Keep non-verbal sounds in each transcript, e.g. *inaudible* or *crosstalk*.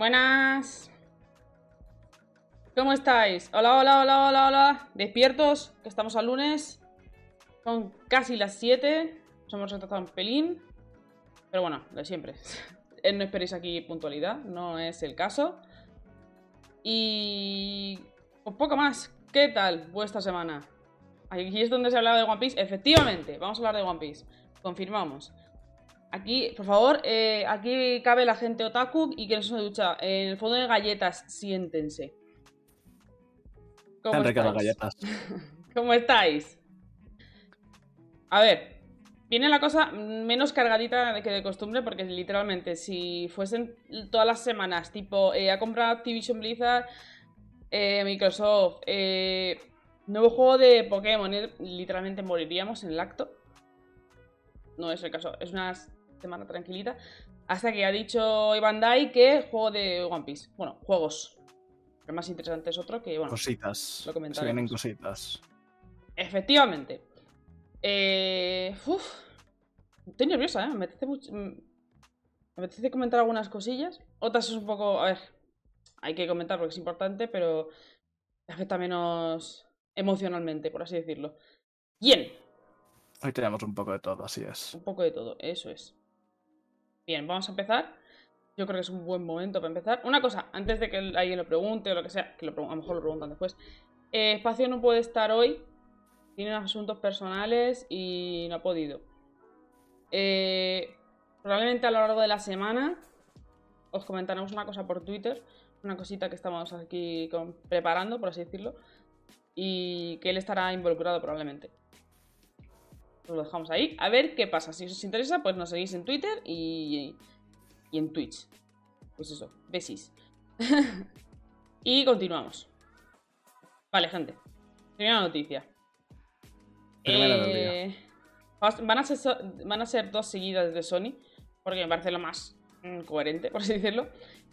Buenas. ¿Cómo estáis? Hola, hola, hola, hola, hola. Despiertos, que estamos al lunes. Son casi las 7. Nos hemos retrasado un pelín. Pero bueno, de siempre. *laughs* Eh, no esperéis aquí puntualidad, no es el caso. Y... Un poco más. ¿Qué tal vuestra semana? Aquí es donde se hablaba de One Piece. Efectivamente, vamos a hablar de One Piece. Confirmamos. Aquí, por favor, eh, aquí cabe la gente otaku y que no se ducha. En el fondo de galletas, siéntense. ¿Cómo estáis? galletas. *laughs* ¿Cómo estáis? A ver, viene la cosa menos cargadita que de costumbre, porque literalmente, si fuesen todas las semanas, tipo, eh, ha comprado Activision Blizzard, eh, Microsoft, nuevo juego de Pokémon, literalmente moriríamos en el acto. No es el caso, es una semana tranquilita. Hasta que ha dicho Dai que juego de One Piece. Bueno, juegos. El más interesante es otro que, bueno. Cositas. Lo Se vienen cositas. Efectivamente. Eh, estoy nerviosa, ¿eh? Me apetece, mucho, me apetece comentar algunas cosillas. Otras es un poco. A ver. Hay que comentar porque es importante, pero. Afecta menos emocionalmente, por así decirlo. Bien. Hoy tenemos un poco de todo, así es. Un poco de todo, eso es. Bien, vamos a empezar. Yo creo que es un buen momento para empezar. Una cosa, antes de que alguien lo pregunte o lo que sea, que a lo mejor lo preguntan después. Eh, Espacio no puede estar hoy. Tiene asuntos personales y no ha podido. Eh, probablemente a lo largo de la semana os comentaremos una cosa por Twitter. Una cosita que estamos aquí preparando, por así decirlo. Y que él estará involucrado probablemente lo dejamos ahí. A ver qué pasa. Si os interesa, pues nos seguís en Twitter y, y en Twitch. Pues eso, besis. *laughs* y continuamos. Vale, gente. Primera noticia. Eh, van, a ser, van a ser dos seguidas de Sony, porque me parece lo más mm, coherente, por así decirlo.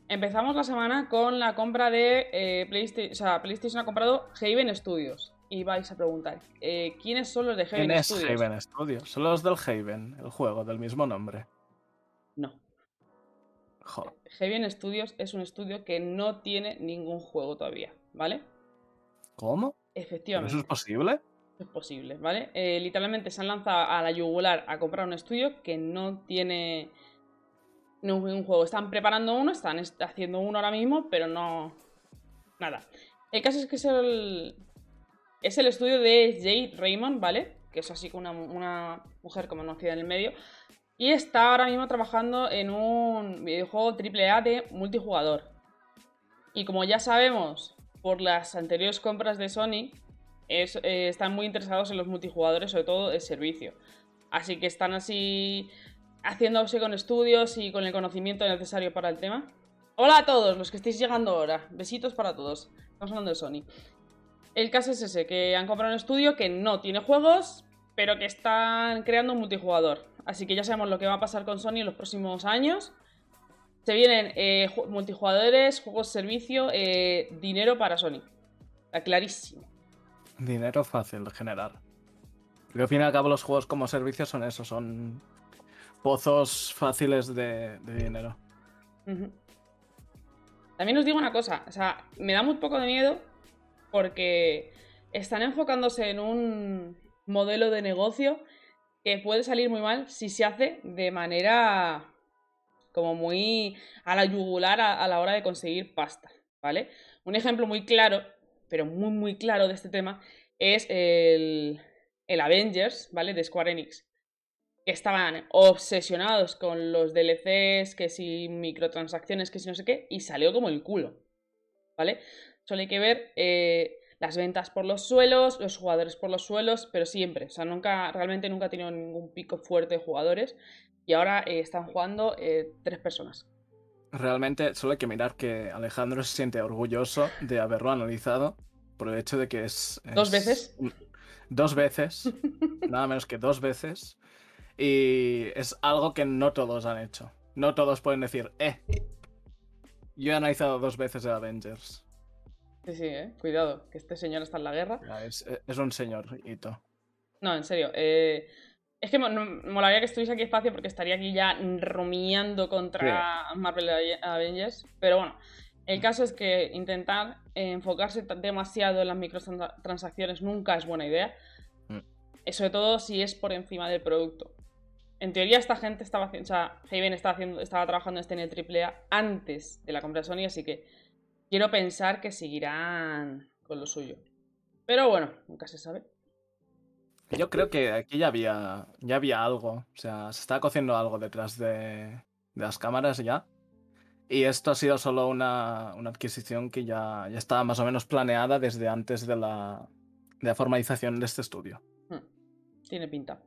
Empezamos la semana con la compra de eh, PlayStation. O sea, PlayStation ha comprado Haven Studios y vais a preguntar, eh, ¿quiénes son los de Haven ¿Quién Studios? es Haven Studios? Son los del Haven, el juego del mismo nombre. No. Joder. Haven Studios es un estudio que no tiene ningún juego todavía, ¿vale? ¿Cómo? Efectivamente. ¿Eso es posible? Es posible, ¿vale? Eh, literalmente se han lanzado a la yugular a comprar un estudio que no tiene ningún juego. Están preparando uno, están haciendo uno ahora mismo, pero no. Nada. El caso es que es el, es el estudio de Jade Raymond, ¿vale? Que es así como una, mujer como conocida en el medio. Y está ahora mismo trabajando en un videojuego AAA de multijugador. Y como ya sabemos por las anteriores compras de Sony, eh, están muy interesados en los multijugadores, sobre todo de servicio. Así que están así haciéndose con estudios y con el conocimiento necesario para el tema. Hola a todos los que estéis llegando ahora. Besitos para todos. Estamos hablando de Sony. El caso es ese, que han comprado un estudio que no tiene juegos, pero que están creando un multijugador. Así que ya sabemos lo que va a pasar con Sony en los próximos años. Se vienen eh, multijugadores, juegos servicio, eh, dinero para Sony. Está clarísimo. Dinero fácil de generar. Porque al fin y al cabo los juegos como servicio son eso, son pozos fáciles de, dinero. También os digo una cosa, o sea, me da muy poco de miedo porque están enfocándose en un modelo de negocio que puede salir muy mal si se hace de manera como muy a la yugular a, la hora de conseguir pasta, ¿vale? Un ejemplo muy claro, pero muy muy claro de este tema es el, el Avengers, ¿vale? De Square Enix. Que estaban obsesionados con los DLCs, que si microtransacciones, que si no sé qué, y salió como el culo, ¿vale? Solo hay que ver eh, las ventas por los suelos, los jugadores por los suelos, pero siempre. O sea, nunca, realmente nunca ha tenido ningún pico fuerte de jugadores. Y ahora eh, están jugando eh, tres personas. Realmente solo hay que mirar que Alejandro se siente orgulloso de haberlo analizado por el hecho de que es. ¿Dos veces? Dos veces. *laughs* nada menos que dos veces. Y es algo que no todos han hecho. No todos pueden decir, eh. Yo he analizado dos veces de Avengers. Sí, sí, eh. Cuidado, que este señor está en la guerra. Es, un señor, Hito. No, en serio. Eh, Es que molaría que estuviese aquí espacio porque estaría aquí ya rumiando contra Marvel Avengers. Pero bueno, el caso es que intentar enfocarse demasiado en las microtransacciones nunca es buena idea. Mm. Sobre todo si es por encima del producto. En teoría, esta gente estaba haciendo. O sea, Haven estaba, haciendo, estaba trabajando este en el AAA antes de la compra de Sony, así que quiero pensar que seguirán con lo suyo. Pero bueno, nunca se sabe. Yo creo que aquí ya había, ya había algo. O sea, se estaba cociendo algo detrás de, las cámaras ya. Y esto ha sido solo una, adquisición que ya, ya, estaba más o menos planeada desde antes de la, de la formalización de este estudio. Hmm. Tiene pinta.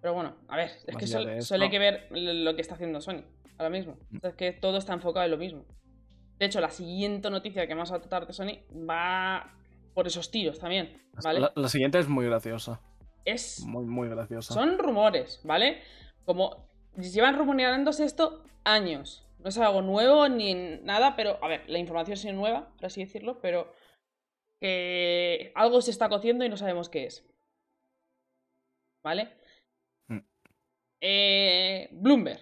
Pero bueno, a ver, es que solo, hay que ver lo que está haciendo Sony ahora mismo. Hmm. Es que todo está enfocado en lo mismo. De hecho, la siguiente noticia que vamos a tratar de Sony va por esos tiros también, ¿vale? La, siguiente es muy graciosa. Es... Muy, muy graciosa. Son rumores, ¿vale? Como llevan rumoreándose esto años. No es algo nuevo ni nada, pero, a ver, la información es nueva, por así decirlo, pero que algo se está cociendo y no sabemos qué es. ¿Vale? Mm. Eh, Bloomberg,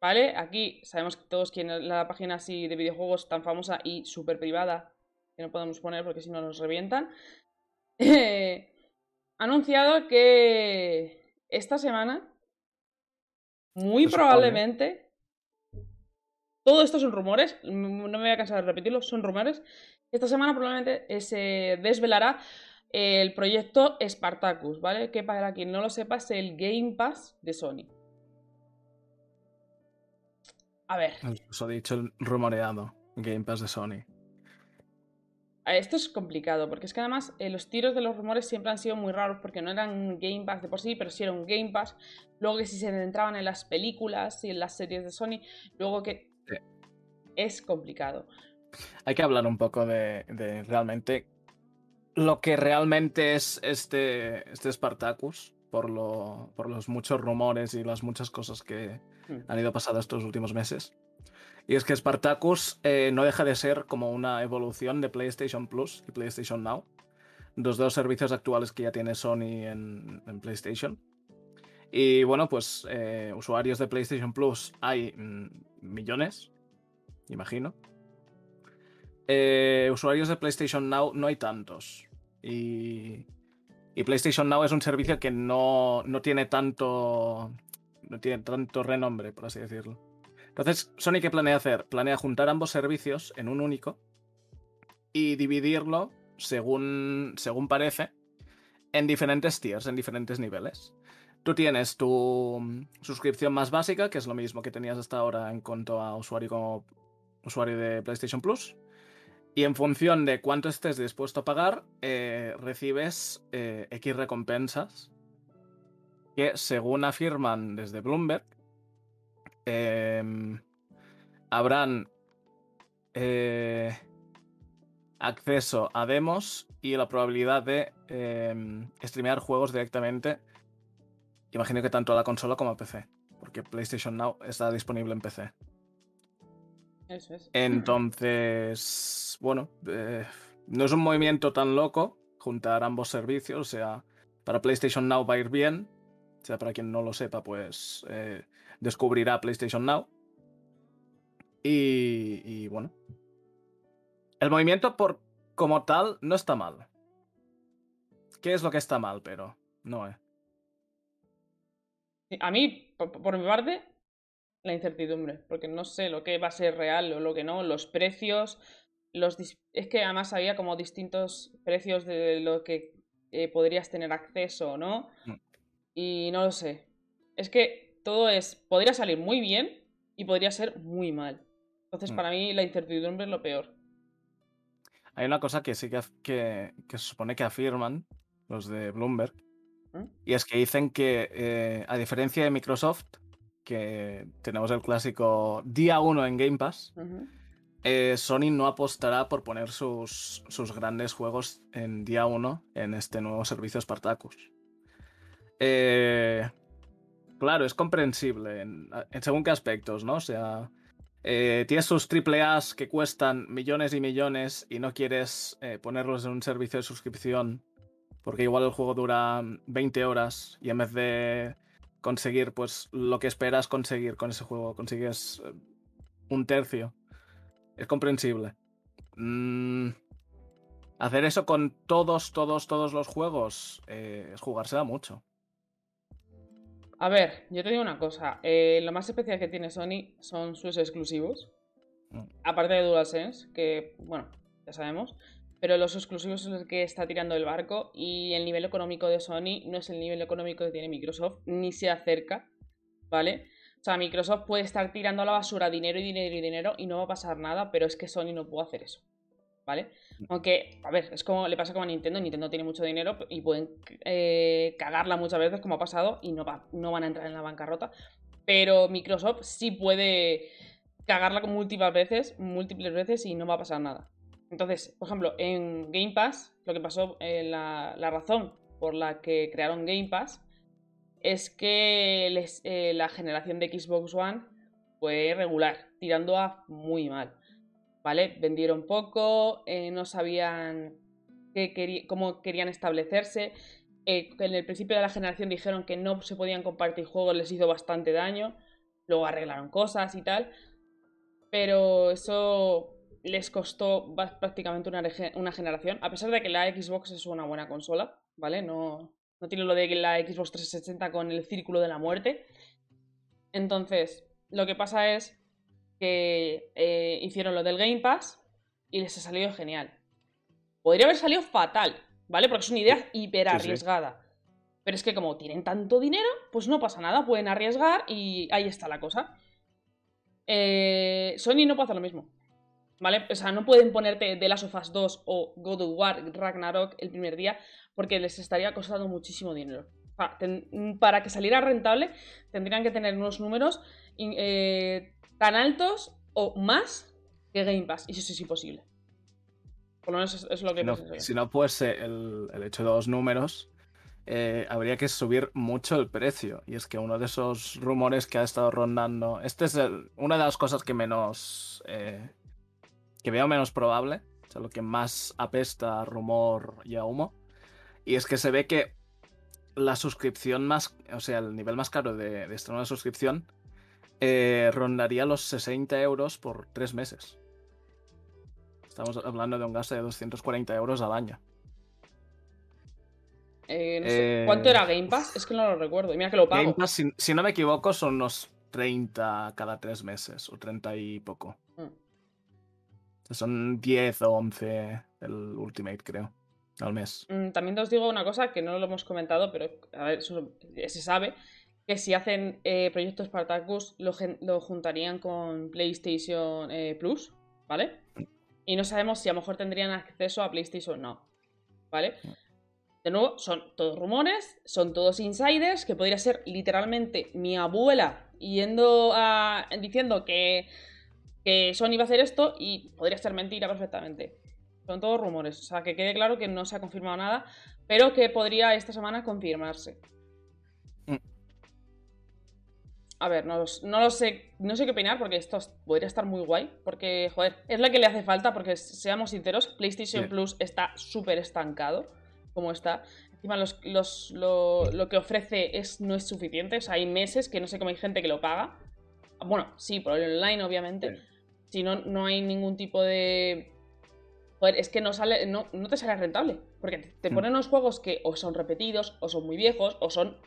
¿vale? Aquí sabemos que todos quienes la página así de videojuegos tan famosa y súper privada que no podemos poner porque si no nos revientan, *laughs* ha anunciado que esta semana, muy probablemente, todo esto son rumores, no me voy a cansar de repetirlo, son rumores, esta semana probablemente se desvelará el proyecto Spartacus, ¿vale? Que para quien no lo sepa es el Game Pass de Sony. A ver. Os ha dicho el rumoreado Game Pass de Sony. Esto es complicado, porque es que además eh, los tiros de los rumores siempre han sido muy raros, porque no eran Game Pass de por sí, pero sí era un Game Pass. Luego que si se entraban en las películas y en las series de Sony, luego que es complicado. Hay que hablar un poco de, realmente lo que realmente es este, este Spartacus, por, lo, por los muchos rumores y las muchas cosas que. Han ido pasando estos últimos meses. Y es que Spartacus eh, no deja de ser como una evolución de PlayStation Plus y PlayStation Now, los dos servicios actuales que ya tiene Sony en, PlayStation. Y bueno, pues eh, usuarios de PlayStation Plus hay mm, millones, imagino. Eh, usuarios de PlayStation Now no hay tantos. Y, y PlayStation Now es un servicio que no, no, tiene tanto. No tiene tanto renombre, por así decirlo. Entonces, Sony, ¿qué planea hacer? Planea juntar ambos servicios en un único y dividirlo, según, según parece, en diferentes tiers, en diferentes niveles. Tú tienes tu mm, suscripción más básica, que es lo mismo que tenías hasta ahora en cuanto a usuario como usuario de PlayStation Plus. Y en función de cuánto estés dispuesto a pagar, eh, recibes eh, X recompensas que, según afirman desde Bloomberg, Em, habrán eh, acceso a demos y la probabilidad de eh, streamear juegos directamente. Imagino que tanto a la consola como a PC, porque PlayStation Now está disponible en PC. Eso es. Entonces, bueno, eh, no es un movimiento tan loco juntar ambos servicios, o sea, para PlayStation Now va a ir bien, o sea, para quien no lo sepa, pues eh, descubrirá PlayStation Now. Y, bueno. El movimiento por como tal no está mal. ¿Qué es lo que está mal, pero? No, eh. A mí, por, mi parte, la incertidumbre, porque no sé lo que va a ser real o lo que no, los precios, los es que además había como distintos precios de lo que eh, podrías tener acceso, ¿no? Y no lo sé. Es que todo es, podría salir muy bien y podría ser muy mal. Entonces, mm. para mí, la incertidumbre es lo peor. Hay una cosa que sí que, que, se supone que afirman los de Bloomberg, ¿Mm? y es que dicen que, eh, a diferencia de Microsoft, que tenemos el clásico día 1 en Game Pass, eh, Sony no apostará por poner sus, sus grandes juegos en día 1 en este nuevo servicio Spartacus. Eh, Claro, es comprensible en, según qué aspectos, ¿no? O sea, eh, tienes sus AAAs que cuestan millones y millones y no quieres eh, ponerlos en un servicio de suscripción Porque igual el juego dura 20 horas y en vez de conseguir pues lo que esperas conseguir con ese juego, consigues eh, un tercio. Es comprensible. Mm, hacer eso con todos, todos, todos los juegos eh, es jugársela mucho. A ver, yo te digo una cosa. Eh, lo más especial que tiene Sony son sus exclusivos. Mm. Aparte de DualSense, que, bueno, ya sabemos. Pero los exclusivos son los que está tirando el barco. Y el nivel económico de Sony no es el nivel económico que tiene Microsoft, ni se acerca. ¿Vale? O sea, Microsoft puede estar tirando a la basura dinero y dinero y dinero y no va a pasar nada, pero es que Sony no puede hacer eso. ¿Vale? Aunque, a ver, es como le pasa como a Nintendo. Nintendo tiene mucho dinero y pueden eh, cagarla muchas veces, como ha pasado, y no, va, no van a entrar en la bancarrota. Pero Microsoft sí puede cagarla múltiples veces, múltiples veces y no va a pasar nada. Entonces, por ejemplo, en Game Pass, lo que pasó, eh, la, razón por la que crearon Game Pass es que eh, la generación de Xbox One fue regular, tirando a muy mal. ¿Vale? Vendieron poco, eh, no sabían cómo querían establecerse. Eh, en el principio de la generación dijeron que no se podían compartir juegos, les hizo bastante daño. Luego arreglaron cosas y tal. Pero eso les costó prácticamente una, generación. A pesar de que la Xbox es una buena consola, ¿vale? No, no tiene lo de la Xbox 360 con el círculo de la muerte. Entonces, lo que pasa es que eh, hicieron lo del Game Pass y les ha salido genial. Podría haber salido fatal, ¿vale? Porque es una idea hiper arriesgada. Pero es que como tienen tanto dinero, pues no pasa nada, pueden arriesgar y ahí está la cosa. Eh, Sony no puede hacer lo mismo. ¿Vale? O sea, no pueden ponerte The Last of Us 2 o God of War Ragnarok el primer día porque les estaría costando muchísimo dinero. para que saliera rentable tendrían que tener unos números eh, tan altos o más que Game Pass. Y eso es imposible. Por lo menos es, lo que no, Si no fuese el, hecho de los números, eh, habría que subir mucho el precio. Y es que uno de esos rumores que ha estado rondando. Este es una de las cosas que menos. Eh, que veo menos probable. O sea, lo que más apesta a rumor y a humo. Y es que se ve que la suscripción más. O sea, el nivel más caro de, de esta nueva suscripción eh, rondaría los 60 euros por tres meses. Estamos hablando de un gasto de 240 euros al año. Eh, eh, ¿Cuánto era Game Pass? Es que no lo recuerdo. Mira que lo pago. Game Pass, si, no me equivoco, son unos 30 cada tres meses o 30 y poco. Mm. Son 10 o 11 el Ultimate, creo, al mes. Mm, también os digo una cosa que no lo hemos comentado, pero a ver, eso se sabe que si hacen eh, proyectos Spartacus lo, lo, juntarían con PlayStation eh, Plus, ¿vale? Y no sabemos si a lo mejor tendrían acceso a PlayStation o no, ¿vale? De nuevo, son todos rumores, son todos insiders, que podría ser literalmente mi abuela yendo diciendo que, que Sony va a hacer esto y podría ser mentira perfectamente. Son todos rumores, o sea, que quede claro que no se ha confirmado nada, pero que podría esta semana confirmarse. A ver, no, no, lo sé, no sé qué opinar porque esto podría estar muy guay. Porque, joder, es la que le hace falta porque, seamos sinceros, PlayStation Plus está súper estancado como está. Encima los, lo, que ofrece es, no es suficiente. O sea, hay meses que no sé cómo hay gente que lo paga. Bueno, sí, por el online, obviamente. Si no, no hay ningún tipo de... Joder, es que no sale, no, no te sale rentable. Porque te, mm. ponen unos juegos que o son repetidos, o son muy viejos, o son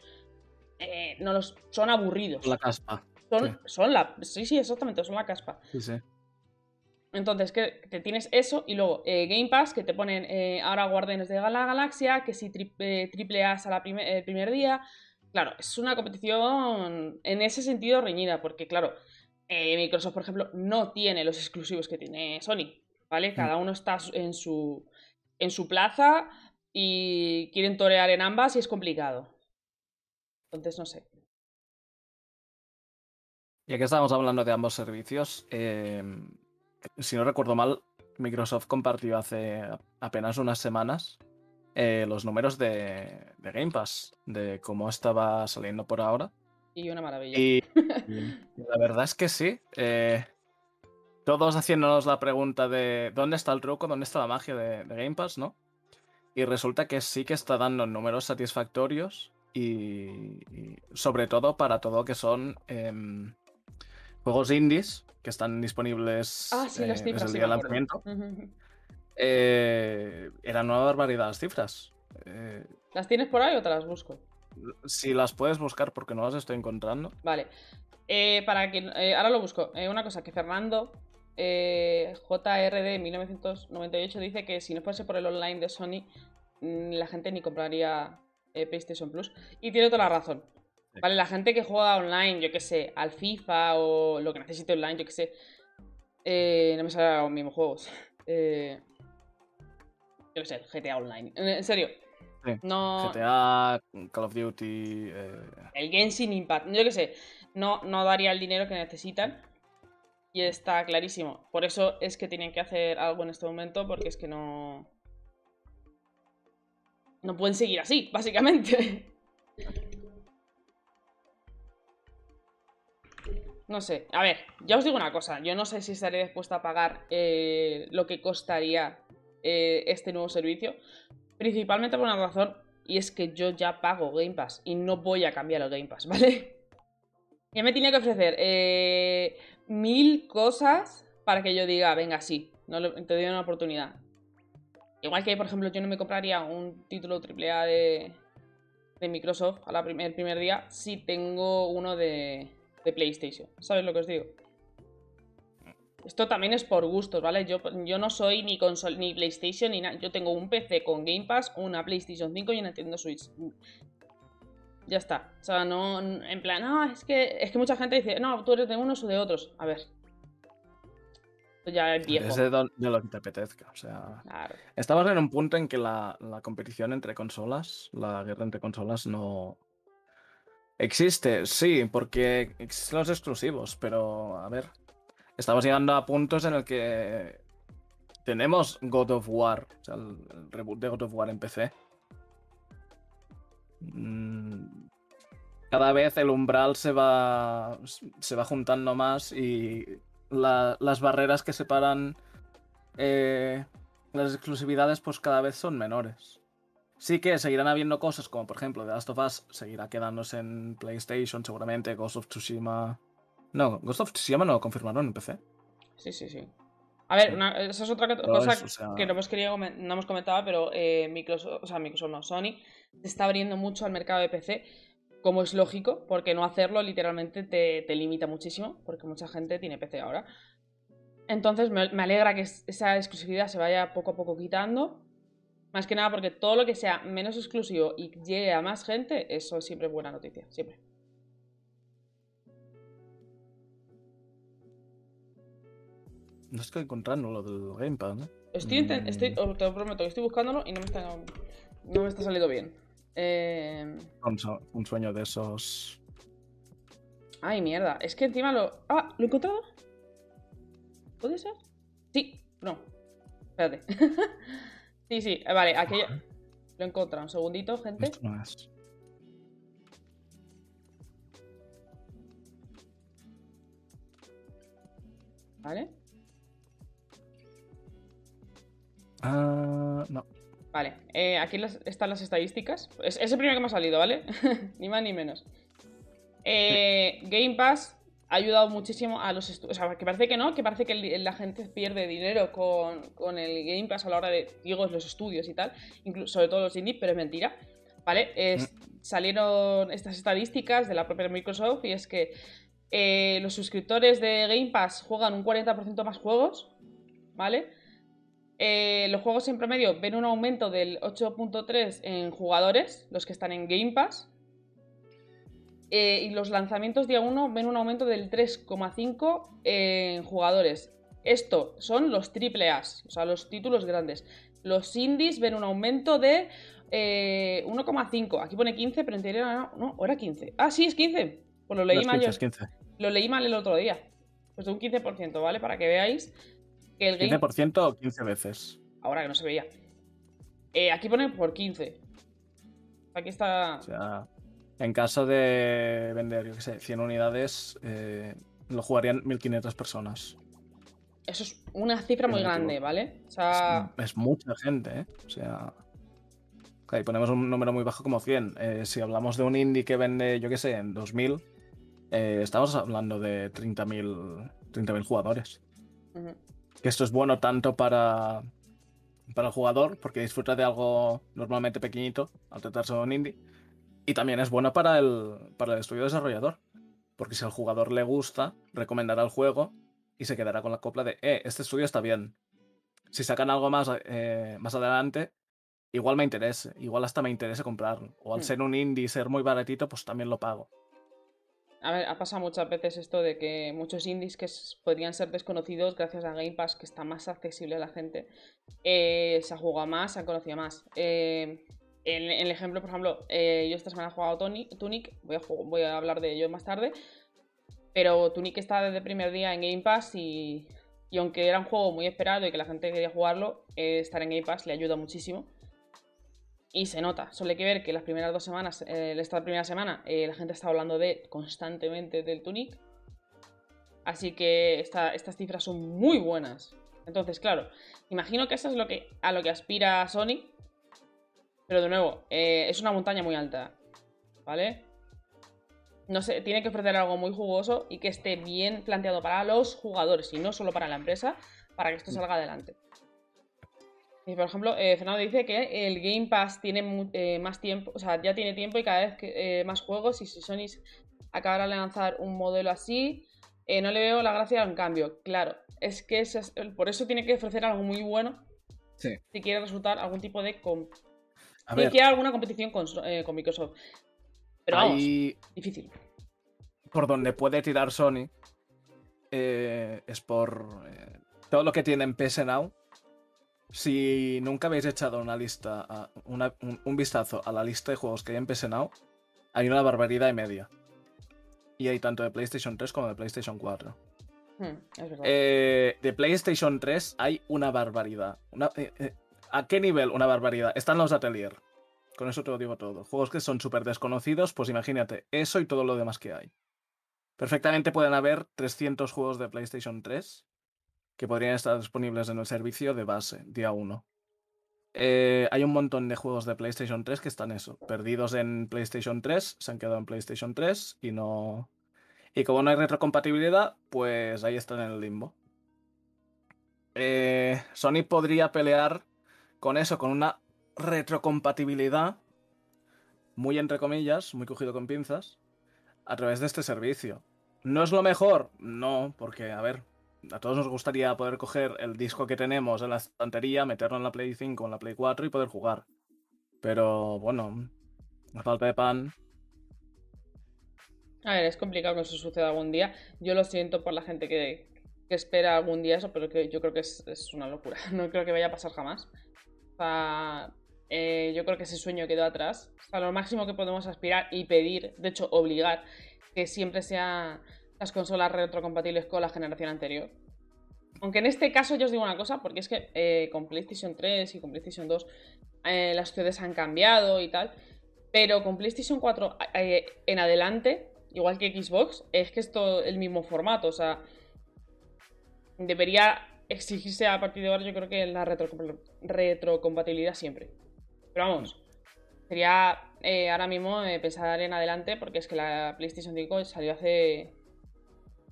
eh, no los, son aburridos. La caspa. Son, sí. son la. Sí, sí, exactamente, son la caspa. Sí, sí. Entonces, que te tienes eso y luego eh, Game Pass, que te ponen eh, ahora Guardianes de la Galaxia, que si triple A a el primer día. Claro, es una competición en ese sentido reñida, porque claro, Microsoft, por ejemplo, no tiene los exclusivos que tiene Sony, ¿vale? Mm. Cada uno está en su, en su plaza y quieren torear en ambas y es complicado. Entonces, no sé. Ya que estábamos hablando de ambos servicios, em, si no recuerdo mal, Microsoft compartió hace apenas unas semanas eh, los números de, Game Pass, de cómo estaba saliendo por ahora. Y una maravilla. Y, *laughs* la verdad es que sí. Eh, todos haciéndonos la pregunta de dónde está el truco, dónde está la magia de, de Game Pass, ¿no? Y resulta que sí que está dando números satisfactorios y, y sobre todo para todo lo que son em, juegos indies que están disponibles Ah, sí, las eh, cifras. desde el sí día acuerdo. lanzamiento. Eh, eran una barbaridad las cifras. Eh, ¿Las tienes por ahí o te las busco? si las puedes buscar porque no las estoy encontrando. Vale. Eh, para que. ahora lo busco. Una cosa que Fernando. JRD 1998 dice que si no fuese por el online de Sony, mm, la gente ni compraría eh, PlayStation Plus. Y tiene toda la razón. Sí. Vale, la gente que juega online, yo que sé, al FIFA o lo que necesite online, yo que sé. eh, no me salen los mismos juegos. *laughs* Eh, yo que sé, GTA Online. En serio. Sí, No, GTA, Call of Duty. eh, el Genshin Impact, yo qué sé, no, no daría el dinero que necesitan. Y está clarísimo. Por eso es que tienen que hacer algo en este momento, porque es que no. No pueden seguir así, básicamente. No sé, a ver, ya os digo una cosa, yo no sé si estaré dispuesta a pagar eh, lo que costaría eh, este nuevo servicio, principalmente por una razón, y es que yo ya pago Game Pass y no voy a cambiar el Game Pass, *laughs* ¿vale? Ya me tenía que ofrecer eh, mil cosas para que yo diga, venga, sí, no te doy una oportunidad. Igual que, por ejemplo, yo no me compraría un título AAA de, de Microsoft a la primer día si tengo uno de, PlayStation. ¿Sabes lo que os digo? Esto también es por gustos, ¿vale? Yo, yo no soy ni console, ni PlayStation ni nada. Yo tengo un PC con Game Pass, una PlayStation 5 y una Nintendo Switch. Ya está. O sea, no. En plan, no, es que. Es que mucha gente dice, no, tú eres de unos o de otros. A ver. Ya es viejo. es de, lo que te apetezca. O sea, Claro. estamos en un punto en que la, la competición entre consolas, la guerra entre consolas, no. Existe, sí, porque existen los exclusivos, pero a ver. Estamos llegando a puntos en el que tenemos God of War, o sea, el, el reboot de God of War en PC. Mm, Cada vez el umbral se va, se va juntando más y la- las barreras que separan eh, las exclusividades pues cada vez son menores. Sí que seguirán habiendo cosas como por ejemplo The Last of Us seguirá quedándose en PlayStation seguramente, Ghost of Tsushima... No, Ghost of Tsushima no lo confirmaron en PC. Sí, sí, sí. A ver, una- esa es otra que- cosa es, o sea- que no hemos, querido, no hemos comentado, pero eh, Microsoft, o sea, Microsoft no, Sony se está abriendo mucho al mercado de PC, como es lógico, porque no hacerlo literalmente te, te limita muchísimo, porque mucha gente tiene PC ahora. Entonces me, me alegra que es- esa exclusividad se vaya poco a poco quitando. Más que nada porque todo lo que sea menos exclusivo y llegue a más gente, eso siempre es buena noticia, siempre. No estoy encontrando lo del Gamepad, ¿eh? Estoy, Mm. estoy- te lo prometo que estoy buscándolo y no me está, no me está saliendo bien. Eh, Un, sueño de esos... Ay, mierda. Es que encima lo. Ah, ¿lo he encontrado? ¿Puede ser? Sí, no. Espérate. *laughs* sí, sí, vale, aquí ya- Lo he encontrado. Un segundito, gente. Esto no es. Vale. Ah, no. Vale, eh, aquí las- están las estadísticas. Es, es el primero que me ha salido, ¿vale? *laughs* ni más ni menos. Eh, Game Pass ha ayudado muchísimo a los estudios. O sea, que parece que no, que parece que la gente pierde dinero con, con el Game Pass a la hora de, digo, los estudios y tal, incluso sobre todo los indies, pero es mentira. ¿Vale? Es- Salieron estas estadísticas de la propia Microsoft y es que eh, los suscriptores de Game Pass juegan un 40% más juegos, ¿vale? Eh, los juegos en promedio ven un aumento del 8.3 en jugadores, los que están en Game Pass. Eh, y los lanzamientos día 1 ven un aumento del 3,5 en jugadores. Esto son los triple A's, o sea, los títulos grandes. Los indies ven un aumento de eh, 1,5. Aquí pone 15, pero en teoría no, no, era 15. Ah, sí, es 15. Pues lo leí mal yo. 15, 15. Lo leí mal el otro día. Pues de un 15%, ¿vale? Para que veáis que el Game 15% o 15 veces. Ahora que no se veía. Eh, aquí pone por 15. Aquí está. O sea, en caso de vender, yo qué sé, 100 unidades, eh, lo jugarían 1500 personas. Eso es una cifra muy grande. ¿vale? O sea. Es, es mucha gente, ¿eh? O sea, ahí ponemos un número muy bajo como 100. Eh, si hablamos de un indie que vende, yo qué sé, en 2000, eh, estamos hablando de 30.000 30 jugadores. Que esto es bueno tanto para, para el jugador, porque disfruta de algo normalmente pequeñito al tratarse de un indie. Y también es bueno para el, para el estudio desarrollador. Porque si al jugador le gusta, recomendará el juego y se quedará con la copla de, eh, este estudio está bien. Si sacan algo más, eh, más adelante, igual me interese, igual hasta me interese comprarlo. O al hmm. ser un indie y ser muy baratito, pues también lo pago. Ha pasado muchas veces esto de que muchos indies que podrían ser desconocidos gracias a Game Pass, que está más accesible a la gente, eh, se ha jugado más, se ha conocido más. Eh, en, el ejemplo, por ejemplo, eh, yo esta semana he jugado Tunic, voy a, voy a hablar de ello más tarde, pero Tunic está desde el primer día en Game Pass y, y aunque era un juego muy esperado y que la gente quería jugarlo, estar en Game Pass le ayuda muchísimo. Y se nota, solo hay que ver que las primeras dos semanas, eh, esta primera semana, eh, la gente está hablando de constantemente del Tunic. Así que estas cifras son muy buenas. Entonces, claro, imagino que eso es lo que, a lo que aspira Sony. Pero de nuevo, eh, es una montaña muy alta. ¿Vale? No sé, tiene que ofrecer algo muy jugoso y que esté bien planteado para los jugadores y no solo para la empresa, para que esto mm. salga adelante. Y por ejemplo, eh, Fernando dice que el Game Pass tiene eh, más tiempo, o sea, ya tiene tiempo y cada vez que, eh, más juegos. Y si Sony acabara de lanzar un modelo así, no le veo la gracia a un cambio. Claro, es que por eso tiene que ofrecer algo muy bueno. Sí. Si quiere resultar algún tipo de. si quiere alguna competición con, Microsoft. Pero vamos, difícil. Por donde puede tirar Sony es por todo lo que tiene en PS Now si nunca habéis echado una lista, un, vistazo a la lista de juegos que hay en PS Now, hay una barbaridad y media. Y hay tanto de PlayStation 3 como de PlayStation 4. Hmm, eh, de PlayStation 3 hay una barbaridad. Eh, eh, ¿A qué nivel una barbaridad? Están los Atelier. Con eso te lo digo todo. Juegos que son súper desconocidos, pues imagínate, eso y todo lo demás que hay. Perfectamente pueden haber 300 juegos de PlayStation 3 que podrían estar disponibles en el servicio de base, día 1. Eh, hay un montón de juegos de PlayStation 3 que están eso, perdidos en PlayStation 3, se han quedado en PlayStation 3 y no... Y como no hay retrocompatibilidad, pues ahí están en el limbo. Eh, Sony podría pelear con eso, con una retrocompatibilidad, muy entre comillas, muy cogido con pinzas, a través de este servicio. ¿No es lo mejor? No, porque, a ver, a todos nos gustaría poder coger el disco que tenemos en la estantería, meterlo en la Play 5 o en la Play 4 y poder jugar. Pero bueno, la falta de pan. A ver, es complicado que eso suceda algún día. Yo lo siento por la gente que, espera algún día eso, pero que yo creo que es, una locura. *laughs* No creo que vaya a pasar jamás. Eh, yo creo que ese sueño quedó atrás. O sea, lo máximo que podemos aspirar y pedir, de hecho, obligar, que siempre sea las consolas retrocompatibles con la generación anterior. Aunque en este caso yo os digo una cosa, porque es que eh, con PlayStation 3 y con PlayStation 2 eh, las ciudades han cambiado y tal, pero con PlayStation 4 eh, en adelante, igual que Xbox, es que es todo el mismo formato, o sea, debería exigirse a partir de ahora yo creo que la retrocompatibilidad siempre. Pero vamos, sería ahora mismo pensar en adelante porque es que la PlayStation 5 salió hace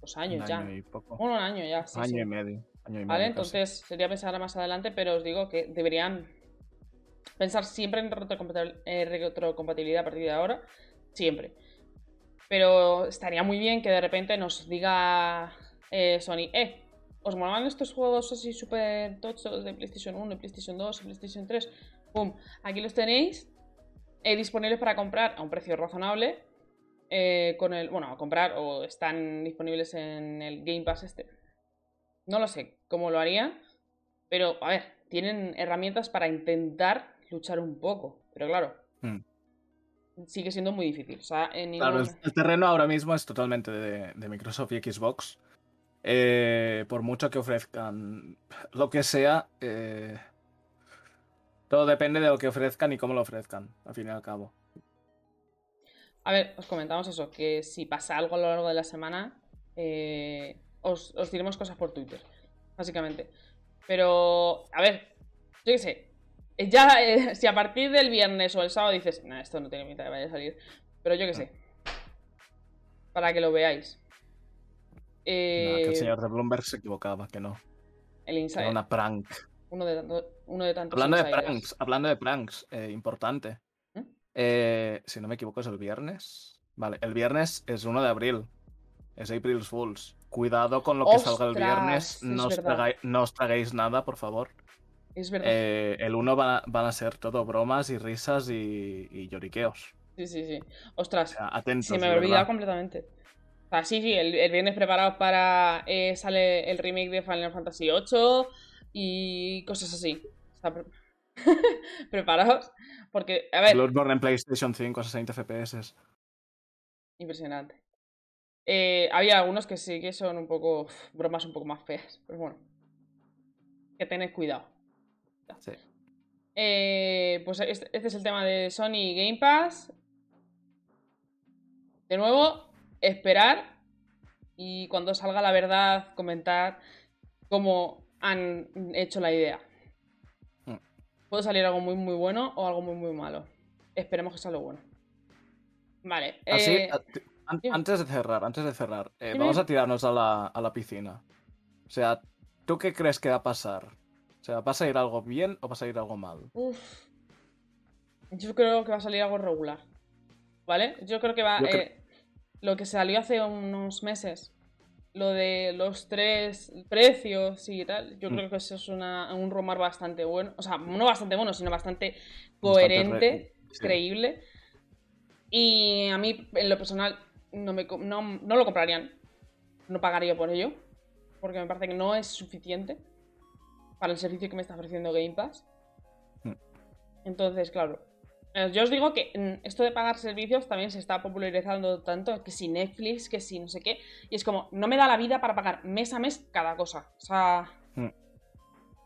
Dos años ya. un año ya. Sí, año y medio. vale, entonces sería pensar más adelante, pero os digo que deberían pensar siempre en retrocompatibilidad a partir de ahora. Siempre. Pero estaría muy bien que de repente nos diga eh, Sony, eh, ¿os molaban estos juegos así súper tochos de PlayStation 1, PlayStation 2 y PlayStation 3? ¡Pum! Aquí los tenéis eh, disponibles para comprar a un precio razonable eh, con el. Bueno, a comprar o están disponibles en el Game Pass este. No lo sé cómo lo haría. Pero, a ver, tienen herramientas para intentar luchar un poco. Pero claro. Hmm. Sigue siendo muy difícil. Claro, el, terreno ahora mismo es totalmente de, Microsoft y Xbox. Eh, por mucho que ofrezcan lo que sea, eh, todo depende de lo que ofrezcan y cómo lo ofrezcan, al fin y al cabo. A ver, os comentamos eso, que si pasa algo a lo largo de la semana, eh, os, diremos cosas por Twitter, básicamente. Pero, a ver, yo qué sé, Eh, Ya, eh, *laughs* si a partir del viernes o el sábado dices, nah, esto no tiene pinta de que vaya a salir. Pero yo qué sé. Para que lo veáis. No, que el señor de Bloomberg se equivocaba, que no. el Era insider. una prank. Uno, de tanto- uno de tantos Hablando de pranks, hablando de pranks, importante. Eh, si no me equivoco, es el viernes. Vale, el viernes es 1 de abril. Es April Fools. Cuidado con lo que salga el viernes. es No os, no traguéis nada, por favor. Es verdad. Eh, el 1 van, van a ser todo bromas y risas y, y lloriqueos. Sí, sí, sí. Ostras. Atentos. Se me había olvidado completamente. O sea, sí, sí, el, el viernes preparados para. eh, sale el remake de Final Fantasy VIII y cosas así. O sea, *laughs* pre- preparados. Porque, a ver, Bloodborne en PlayStation 5 a 60 FPS. impresionante. Eh, había algunos que sí que son un poco. bromas un poco más feas. Pero bueno. Que tened cuidado. Sí. Eh, pues este, este es el tema de Sony Game Pass. De nuevo, esperar y cuando salga la verdad comentar cómo han hecho la idea. Puede salir algo muy muy bueno o algo muy muy malo. Esperemos que sea lo bueno. Vale. Así, eh, an- antes de cerrar, antes de cerrar, eh, vamos a tirarnos a la, a la piscina. O sea, ¿tú qué crees que va a pasar? O sea, ¿va a salir algo bien o va a salir algo mal? uf. Yo creo que va a salir algo regular. ¿Vale? Yo creo que va. Eh, lo que salió hace unos meses. Lo de los tres precios y tal. Yo Mm. creo que eso es una- un rumor bastante bueno. O sea, no bastante bueno, sino bastante coherente, sí. creíble. Y a mí, en lo personal, no, me, no, no lo comprarían. No pagaría por ello. Porque me parece que no es suficiente para el servicio que me está ofreciendo Game Pass. Mm. Entonces, claro. Eh, Yo os digo que mm, esto de pagar servicios también se está popularizando tanto que si Netflix, que si no sé qué. Y es como, no me da la vida para pagar mes a mes cada cosa. O sea. Mm.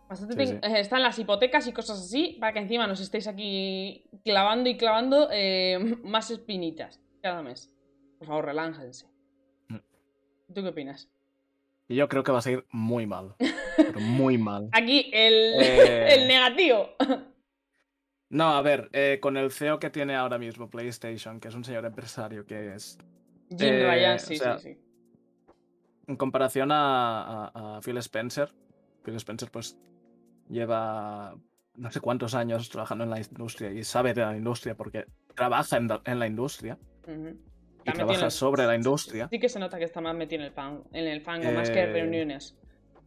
Bastante Sí, eh, están las hipotecas y cosas así para que encima nos estéis aquí clavando y clavando eh, *laughs* más espinitas cada mes. Por favor, relájense. Mm. ¿Tú qué opinas? Yo creo que va a salir muy mal. Pero muy mal. *laughs* Aquí el, Eh. *laughs* el negativo. No, a ver, eh, con el CEO que tiene ahora mismo PlayStation, que es un señor empresario que es, Jim Eh, Ryan, o sí, sea, sí, sí. en comparación a, a- a Phil Spencer, Phil Spencer pues lleva no sé cuántos años trabajando en la industria y sabe de la industria porque trabaja en, la- en la industria y trabaja sobre la industria. Sí que se nota que está más metido en el, fan, en el fango, más que Eh, reuniones.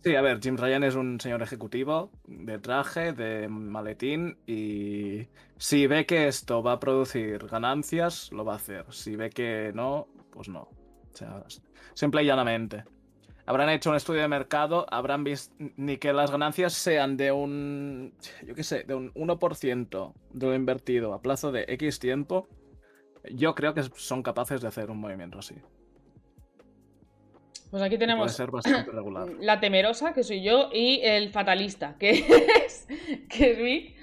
Sí, a ver, Jim Ryan es un señor ejecutivo de traje, de maletín y si ve que esto va a producir ganancias, lo va a hacer. Si ve que no, pues no. O sea, simple y llanamente. Habrán hecho un estudio de mercado, habrán visto ni que las ganancias sean de un, yo qué sé, de un 1% de lo invertido a plazo de X tiempo. Yo creo que son capaces de hacer un movimiento así. Pues aquí Puede tenemos ser bastante regular. *clears throat* la temerosa, que soy yo, y el fatalista, *laughs* que es, que es Vic.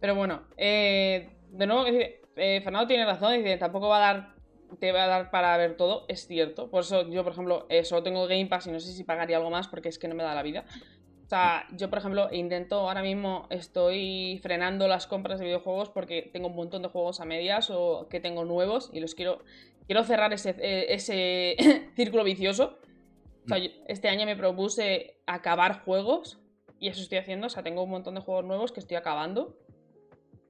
Pero bueno, eh, de nuevo, eh, Fernando tiene razón, dice, tampoco va a dar, te va a dar para ver todo, es cierto. Por eso yo, por ejemplo, eh, solo tengo Game Pass y no sé si pagaría algo más porque es que no me da la vida. O sea, yo, por ejemplo, intento, ahora mismo estoy frenando las compras de videojuegos porque tengo un montón de juegos a medias o que tengo nuevos y los quiero, quiero cerrar ese, eh, ese *laughs* círculo vicioso. O sea, yo este año me propuse acabar juegos y eso estoy haciendo. O sea, tengo un montón de juegos nuevos que estoy acabando.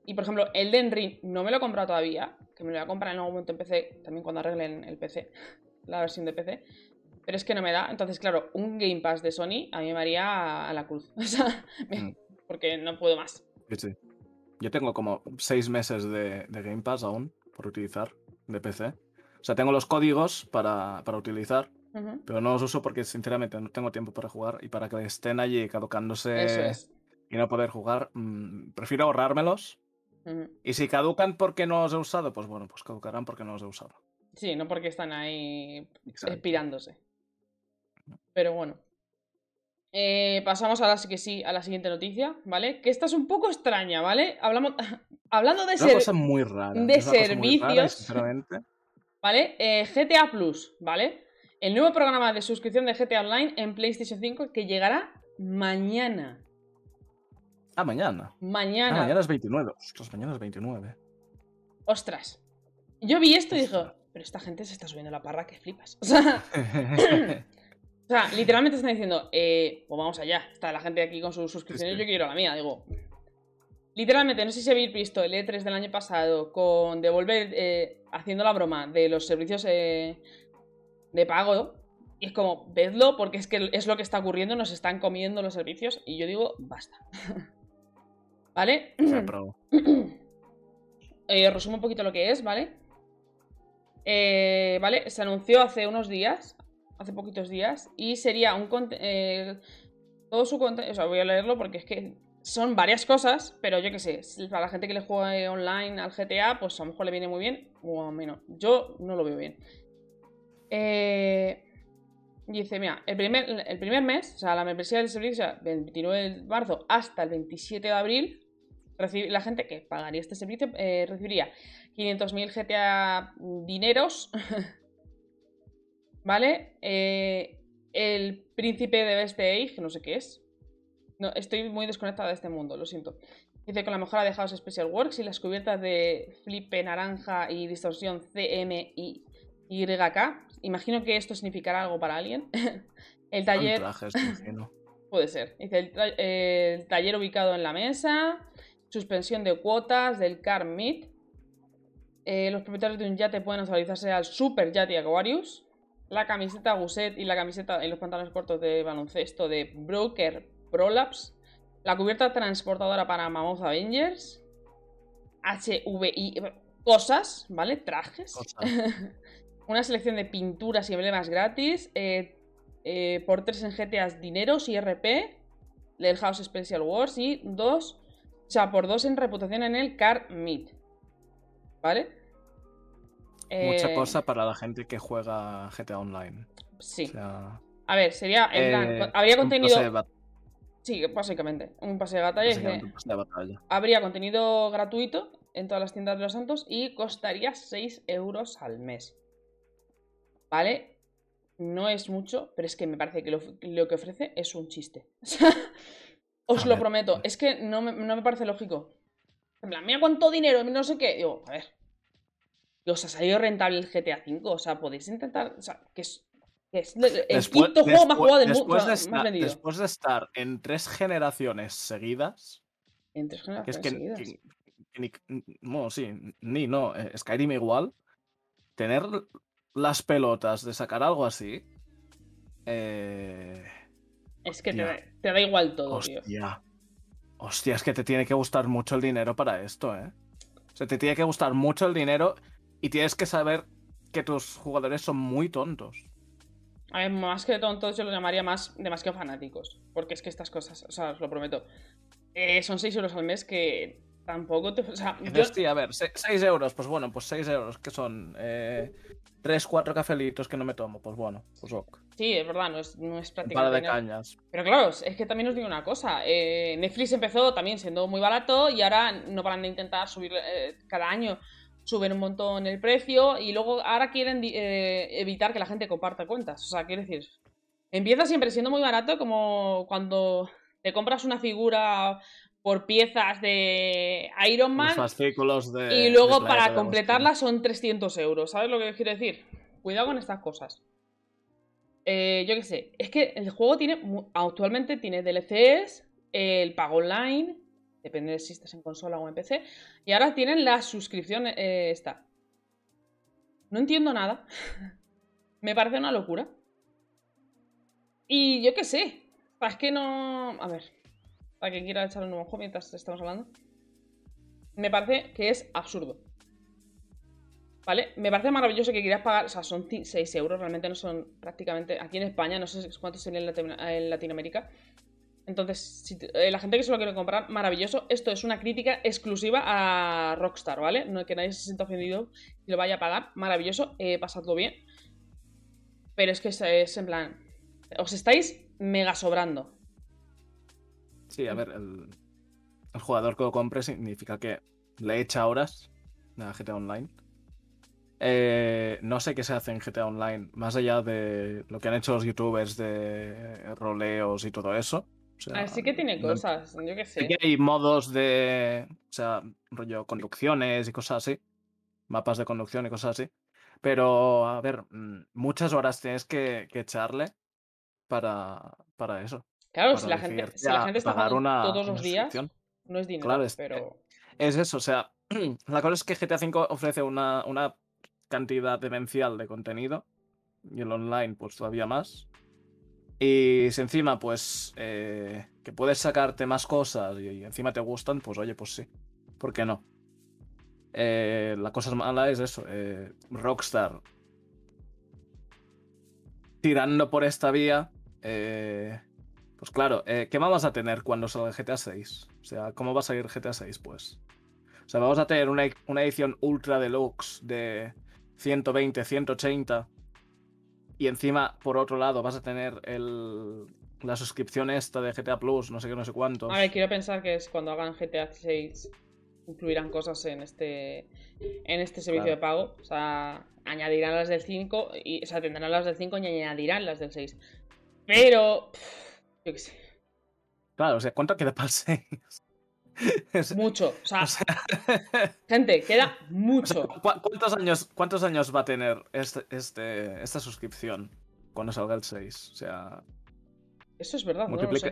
Y por ejemplo, Elden Ring no me lo he comprado todavía, que me lo voy a comprar en algún momento en PC, también cuando arreglen el PC, *laughs* la versión de PC. Pero es que no me da. Entonces, claro, un Game Pass de Sony a mí me haría a la cruz. *laughs* O sea, me- Mm. porque no puedo más. Sí, sí. Yo tengo como seis meses de, de Game Pass aún por utilizar de PC. O sea, tengo los códigos para, para utilizar, Pero no los uso porque sinceramente no tengo tiempo para jugar y para que estén allí caducándose es. y no poder jugar, mm, prefiero ahorrármelos. Y si caducan porque no los he usado, pues bueno, pues caducarán porque no los he usado. Sí, no porque están ahí Exacto. expirándose. Pero bueno. Eh, pasamos a la, que sí, a la siguiente noticia, ¿vale? Que esta es un poco extraña, ¿vale? Hablamos, *laughs* hablando de ser, cosa muy rara. de muy rara servicios. sinceramente, ¿vale? Eh, GTA Plus, ¿vale? El nuevo programa de suscripción de GTA Online en PlayStation 5 que llegará mañana. Ah, mañana. Mañana. Ah, mañana es 29. Ostras, mañana es 29. Ostras. Yo vi esto y dije, pero esta gente se está subiendo la parra que flipas. O sea, *laughs* *coughs* o sea literalmente están diciendo, eh, pues vamos allá. Está la gente aquí con sus suscripciones, Sí, sí. yo quiero la mía. Digo, literalmente, no sé si habéis visto el E3 del año pasado con Devolver eh, haciendo la broma de los servicios eh, de pago. Y es como, vedlo porque es que es lo que está ocurriendo, nos están comiendo los servicios. Y yo digo, basta. *laughs* ¿Vale? *clears throat* Eh, resumo un poquito lo que es, ¿vale? Eh, ¿Vale? Se anunció hace unos días, hace poquitos días, y sería un eh, todo su contenido, o sea, voy a leerlo porque es que son varias cosas, pero yo qué sé, para la gente que le juegue online al GTA, pues a lo mejor le viene muy bien, o no. Yo no lo veo bien. Eh, dice, mira, el primer, mes, o sea, la membresía del servicio, del 29 de marzo hasta el 27 de abril, la gente que pagaría este servicio eh, recibiría 500.000 GTA dineros, *laughs* ¿vale? Eh, el príncipe de Best Age, que no sé qué es. No, estoy muy desconectada de este mundo, lo siento. Dice con la mejora de House Special Works y las cubiertas de flipe naranja y distorsión CMYK. Imagino que esto significará algo para alguien. *laughs* el taller. trajes. *laughs* Puede ser. Dice el, tra- eh, el taller ubicado en la mesa, suspensión de cuotas del Car Meet. Eh, los propietarios de un yate pueden actualizarse al Super Yate Aquarius. La camiseta Gusset y la camiseta y los pantalones cortos de baloncesto de Broker Prolapse. La cubierta transportadora para Mammoth Avengers. HVI. Cosas, ¿vale? Trajes. Cosas. *laughs* Una selección de pinturas y emblemas gratis. eh, eh, por 3 en GTAs dineros y RP. Del House Special Wars. Y 2. O sea, por 2 en reputación en el Car Meet. ¿Vale? Mucha Eh, cosa para la gente que juega GTA Online. Sí. O sea, A ver, sería. En plan, eh, co- habría contenido. Sí, básicamente. Un pase de batalla. básicamente un pase de batalla. habría contenido gratuito en todas las tiendas de los santos y costaría 6 euros al mes. ¿Vale? No es mucho, pero es que me parece que lo, lo que ofrece es un chiste. *laughs* Os A lo ver. prometo. Es que no me, no me parece lógico. En plan, mira cuánto dinero, no sé qué. Digo, a ver. Os ha salido rentable el GTA V. O sea, podéis intentar. O sea, que es, que es el Después- quinto juego más jugado del mundo. después de estar- vendido. Después de estar en tres generaciones seguidas, En tres que es generaciones que, seguidas. que- ni, no, sí, ni no, eh, Skyrim igual, tener las pelotas de sacar algo así, eh, Es que te, hostia. da- te da igual todo, tío. hostia, hostia, es que te tiene que gustar mucho el dinero para esto, ¿eh? O sea, te tiene que gustar mucho el dinero y tienes que saber que tus jugadores son muy tontos. A ver, más que tontos, yo lo llamaría más demasiado fanáticos. Porque es que estas cosas, o sea, os lo prometo. eh, son 6 euros al mes que tampoco te. O sea, yo, "Tía, a ver, 6 euros, pues bueno, pues 6 euros, que son? Eh, 3, 4 cafelitos que no me tomo, pues bueno, pues ok. sí, es verdad, no es, no es prácticamente. de nada. cañas. Pero claro, es que también os digo una cosa. eh, Netflix empezó también siendo muy barato y ahora no paran de intentar subir eh, cada año. Suben un montón el precio y luego ahora quieren eh, evitar que la gente comparta cuentas. O sea, quiero decir, empieza siempre siendo muy barato como cuando te compras una figura por piezas de Iron Man Los fascículos de. y luego de para completarla son 300 euros. ¿Sabes lo que quiero decir? Cuidado con estas cosas. Eh, yo qué sé. Es que el juego tiene. Actualmente tiene DLCs, el pago online. Depende de si estás en consola o en PC. Y ahora tienen la suscripción eh, esta. No entiendo nada. *laughs* Me parece una locura. Y yo qué sé. Es que no. A ver. Para quien quiera echar un ojo mientras estamos hablando. Me parece que es absurdo. ¿Vale? Me parece maravilloso que quieras pagar. O sea, son 6 euros, realmente no son prácticamente. Aquí en España, no sé cuántos serían en, en Latinoamérica. Entonces, eh, la gente que se lo quiere comprar, maravilloso. Esto es una crítica exclusiva a Rockstar, ¿vale? No que nadie se sienta ofendido y lo vaya a pagar. Maravilloso, eh, pasadlo bien. Pero es que es, es en plan. Os estáis mega sobrando. Sí, a ver, el, el jugador que lo compre significa que le echa horas a GTA Online. Eh, no sé qué se hace en GTA Online, más allá de lo que han hecho los youtubers de roleos y todo eso. O sea, Así que tiene no- cosas, yo qué Sí sé. que hay modos de, o sea, rollo conducciones y cosas así, mapas de conducción y cosas así. Pero, a ver, mm, muchas horas tienes que, que echarle para, para eso. Claro, si la gente, decidirte si la a gente está una- todos los días, no es dinero, Claro, es- pero... Es eso, o sea, *clears throat* la cosa es que GTA V ofrece una, una cantidad demencial de contenido y el online pues todavía más. Y si encima pues eh, que puedes sacarte más cosas y, y encima te gustan, pues oye, pues sí. ¿Por qué no? Eh, la cosa mala es eso, eh, Rockstar tirando por esta vía, eh, pues claro, eh, ¿qué vamos a tener cuando salga GTA 6? O sea, ¿cómo va a salir GTA 6 pues? O sea, vamos a tener una, una edición ultra deluxe de 120, 180 y encima, por otro lado, vas a tener el, la suscripción esta de GTA Plus, no sé qué, no sé cuántos. A ver, quiero pensar que es cuando hagan GTA 6 incluirán cosas en este en este servicio Claro. de pago. O sea, añadirán las del 5 y o sea, tendrán las del 5 y añadirán las del 6. Pero pff, yo qué sé, Claro, o sea, ¿cuánto queda para el 6? *laughs* Es- mucho, o sea, o sea, *laughs* gente, queda o sea, mucho. ¿cu- ¿cuántos, años, ¿Cuántos años va a tener este, este, esta suscripción cuando salga el 6? O sea, Eso es verdad,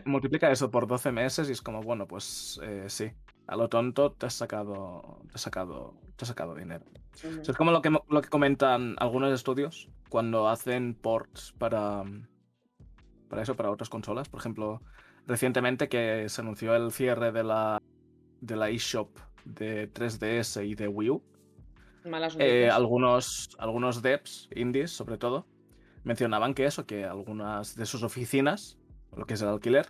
multiplica, eso por 12 meses y es como, bueno, pues eh, sí. A lo tonto te has sacado, te has sacado, te has sacado dinero. Ujú. O sea, es como lo que, lo que comentan algunos estudios cuando hacen ports para, para eso, para otras consolas. Por ejemplo, recientemente que se anunció el cierre de la, de la eShop de 3DS y de Wii U. Malas Eh, algunos, algunos devs, indies sobre todo, mencionaban que eso, que algunas de sus oficinas, lo que es el alquiler,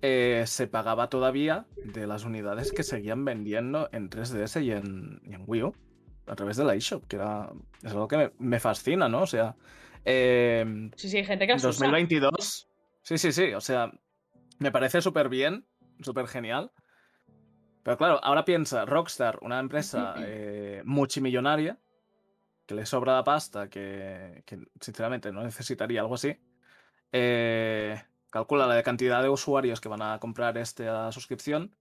eh, se pagaba todavía de las unidades que seguían vendiendo en 3DS y en, y en Wii U a través de la eShop, que era, es algo que me, me fascina, ¿no? O sea, eh, Sí, sí, hay gente que asusta. 2022, sí, sí, sí, o sea, me parece súper bien, súper genial. Pero claro, ahora piensa, Rockstar, una empresa eh, multimillonaria, que le sobra la pasta, que, que sinceramente no necesitaría algo así. eh, calcula la cantidad de usuarios que van a comprar esta suscripción.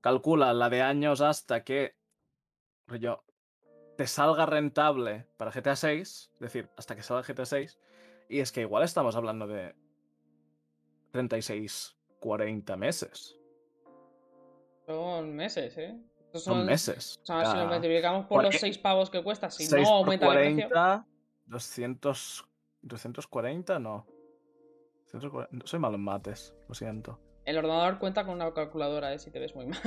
Calcula la de años hasta que rollo, te salga rentable para GTA 6, es decir, hasta que salga GTA 6. Y es que igual estamos hablando de 36, 40 meses. Son meses, ¿eh? Estos Son meses. O sea, si lo multiplicamos por los cuare- 6 pavos que cuesta, si 6 no por aumenta el precio. 40, 200, 240, no. 140, soy malo en mates, lo siento. El ordenador cuenta con una calculadora, ¿eh? Si te ves muy *laughs* mal.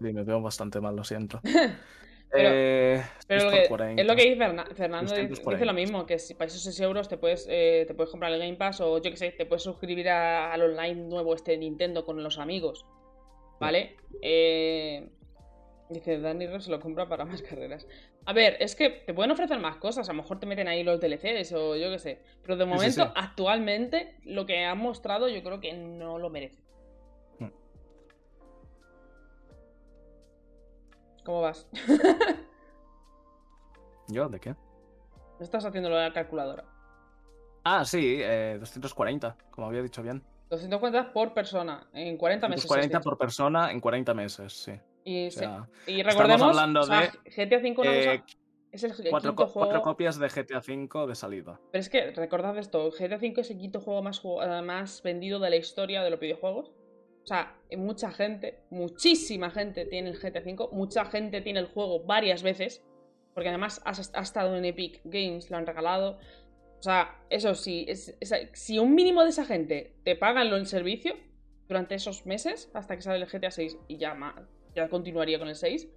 Sí, me veo bastante mal, lo siento. *laughs* Pero- Eh, Pero 6 lo por que, 40. es lo que dice Ferna- Fernando, dice, 240. dice lo mismo, que si para esos 6 euros te puedes, eh, te puedes comprar el Game Pass o yo que sé, te puedes suscribir a- al online nuevo este de Nintendo con los amigos. ¿Vale? Eh, dice, Dani Ro se lo compra para más *laughs* carreras. A ver, es que te pueden ofrecer más cosas, a lo mejor te meten ahí los DLCs o yo que sé. Pero de Sí, sí, momento, sí. actualmente, lo que han mostrado yo creo que no lo merece. ¿Cómo vas? *laughs* ¿Yo? ¿De qué? No estás haciendo lo de la calculadora. Ah, sí, eh, 240, como había dicho bien. 250 por persona en 40 meses. 240 has dicho. por persona en 40 meses, sí. Y, O se- sea, y recordemos, hablando o sea, de, GTA V una eh, es el, cuatro, quinto juego. cuatro copias de GTA V de salida. Pero es que recordad esto, GTA V es el quinto juego más, eh, más vendido de la historia de los videojuegos. O sea, mucha gente, muchísima gente tiene el GTA V, mucha gente tiene el juego varias veces, porque además ha, estado en Epic Games, lo han regalado. O sea, eso sí, si un mínimo de esa gente te pagan el servicio durante esos meses, hasta que sale el GTA 6 y ya, ya continuaría con el 6,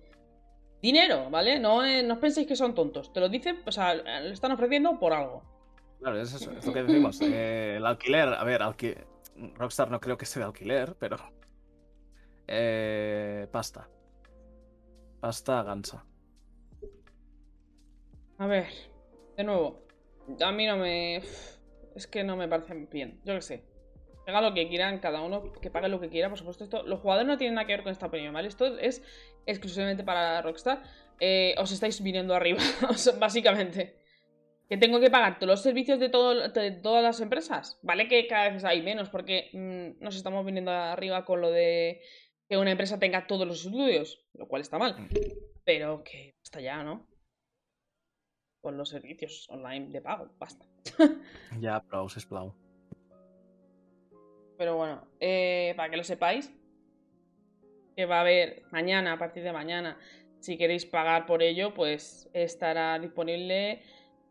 dinero, ¿vale? No, eh, no os penséis que son tontos, te lo dicen, o sea, lo están ofreciendo por algo. Claro, es eso, es lo que decimos. Eh, el alquiler, a ver, alqui- Rockstar no creo que sea de alquiler, pero. Eh, pasta. Pasta gansa. A ver, de nuevo, a mí no me... Es que no me parece bien, yo qué sé. Haga lo que quieran, cada uno que pague lo que quiera, por supuesto. Esto, los jugadores no tienen nada que ver con esta opinión, ¿vale? Esto es exclusivamente para Rockstar. Eh, os estáis viniendo arriba, *laughs* básicamente. Que tengo que pagar todos los servicios de, todo, de todas las empresas. Vale que cada vez hay menos porque mm, nos estamos viniendo arriba con lo de que una empresa tenga todos los estudios, lo cual está mal. Pero que hasta ya, ¿no? Con los servicios online de pago, basta. *laughs* ya, pero es plau. Pero bueno, eh, para que lo sepáis, que va a haber mañana, a partir de mañana, si queréis pagar por ello, pues estará disponible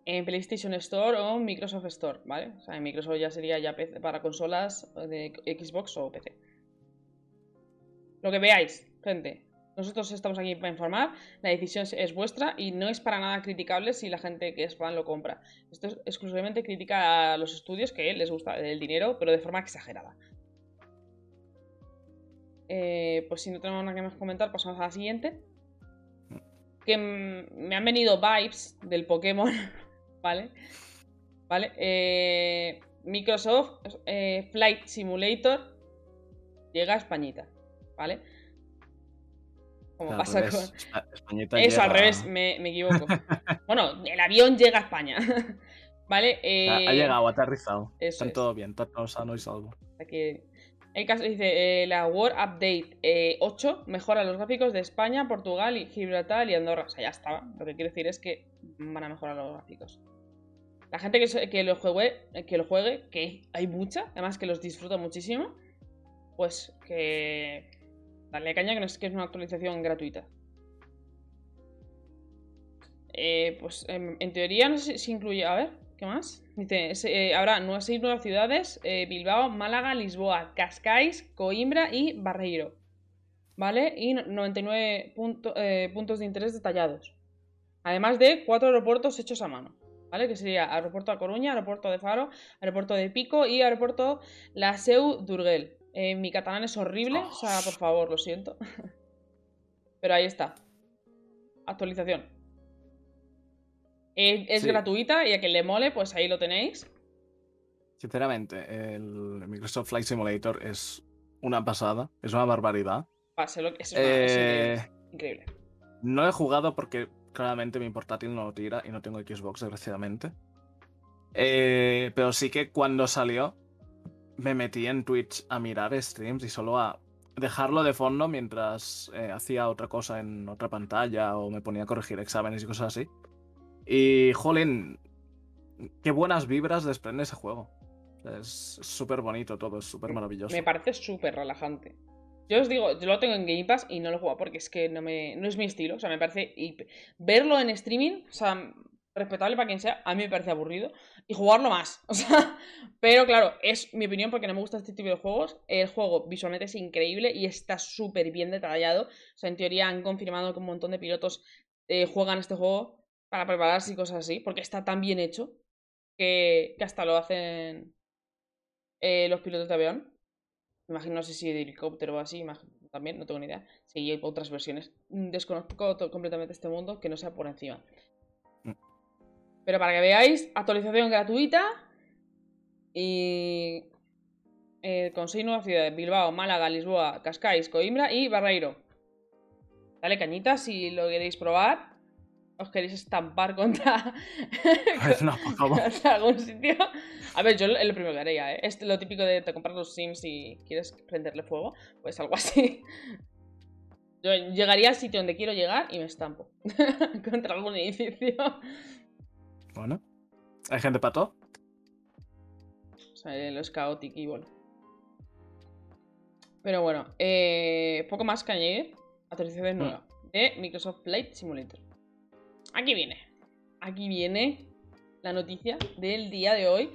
en PlayStation Store o Microsoft Store, ¿vale? O sea, en Microsoft ya sería ya para consolas de Xbox o PC. Lo que veáis, gente. Nosotros estamos aquí para informar, la decisión es vuestra y no es para nada criticable si la gente que es fan lo compra. Esto es exclusivamente crítica a los estudios que les gusta el dinero, pero de forma exagerada. Eh, pues si no tenemos nada que más comentar, pasamos a la siguiente. Que me han venido vibes del Pokémon *laughs* ¿vale? ¿Vale? Eh, Microsoft eh, Flight Simulator llega a Españita, ¿vale? Como pasa con. Eso, al revés, me, equivoco. *laughs* bueno, el avión llega a España. *laughs* ¿Vale? ha, eh, llegado, ha aterrizado. Están todo bien, todo sano y salvo. Aquí, el caso dice: la World Update 8 mejora los gráficos de España, Portugal, y Gibraltar y Andorra. O sea, ya estaba. Lo que quiere decir es que van a mejorar los gráficos. La gente que, lo juegue, que lo juegue, que hay mucha, además que los disfruta muchísimo, pues que darle caña que no es que es una actualización gratuita. Eh, pues en, teoría no sé si incluye. A ver, ¿qué más? Dice: eh, habrá seis nuevas ciudades: eh, Bilbao, Málaga, Lisboa, Cascais, Coimbra y Barreiro. ¿Vale? Y 99 puntos de interés detallados. Además de cuatro aeropuertos hechos a mano. ¿vale? Que sería aeropuerto de Coruña, aeropuerto de Faro, aeropuerto de Pico y aeropuerto La Seu d'Urgell. Eh, mi catalán es horrible, o sea, por favor, lo siento. *laughs* Pero ahí está. Actualización. Es, gratuita y a quien le mole, pues ahí lo tenéis. Sinceramente, el Microsoft Flight Simulator es una pasada, es una barbaridad. es, eh, increíble. No he jugado porque Claramente mi portátil no lo tira y no tengo Xbox, desgraciadamente. Eh, pero sí que cuando salió me metí en Twitch a mirar streams y solo a dejarlo de fondo mientras eh, hacía otra cosa en otra pantalla o me ponía a corregir exámenes y cosas así. Y, jolín, qué buenas vibras desprende ese juego. Es súper bonito todo, es súper maravilloso. Me parece súper relajante. Yo os digo, yo lo tengo en Game Pass y no lo juego porque es que no, me, no es mi estilo. O sea, me parece. verlo en streaming, o sea, respetable para quien sea, a mí me parece aburrido. Y jugarlo más. *laughs* O sea, pero claro, es mi opinión porque no me gusta este tipo de juegos. El juego visualmente es increíble y está súper bien detallado. O sea, en teoría han confirmado que un montón de pilotos eh, juegan este juego para prepararse y cosas así, porque está tan bien hecho que, que hasta lo hacen eh, los pilotos de avión. Imagino, no sé si de helicóptero o así, también, no tengo ni idea. Si hay otras versiones. Mm, desconozco completamente este mundo que no sea por encima. Mm. Pero para que veáis, actualización gratuita. Y. Eh, con seis nuevas ciudades: Bilbao, Málaga, Lisboa, Cascais, Coimbra y Barreiro. Dale cañita si lo queréis probar os queréis estampar contra, no, por favor. algún sitio. A ver, yo lo primero que haría, ¿eh? Es lo típico de te comprar los Sims y quieres prenderle fuego, pues algo así. Yo llegaría al sitio donde quiero llegar y me estampo *laughs* contra algún edificio. Bueno, ¿hay gente para todo? O sea, lo es caótico y bueno. Pero bueno, eh, poco más que añadir. Actualización mm. nueva de Microsoft Flight Simulator aquí viene. Aquí viene la noticia del día de hoy.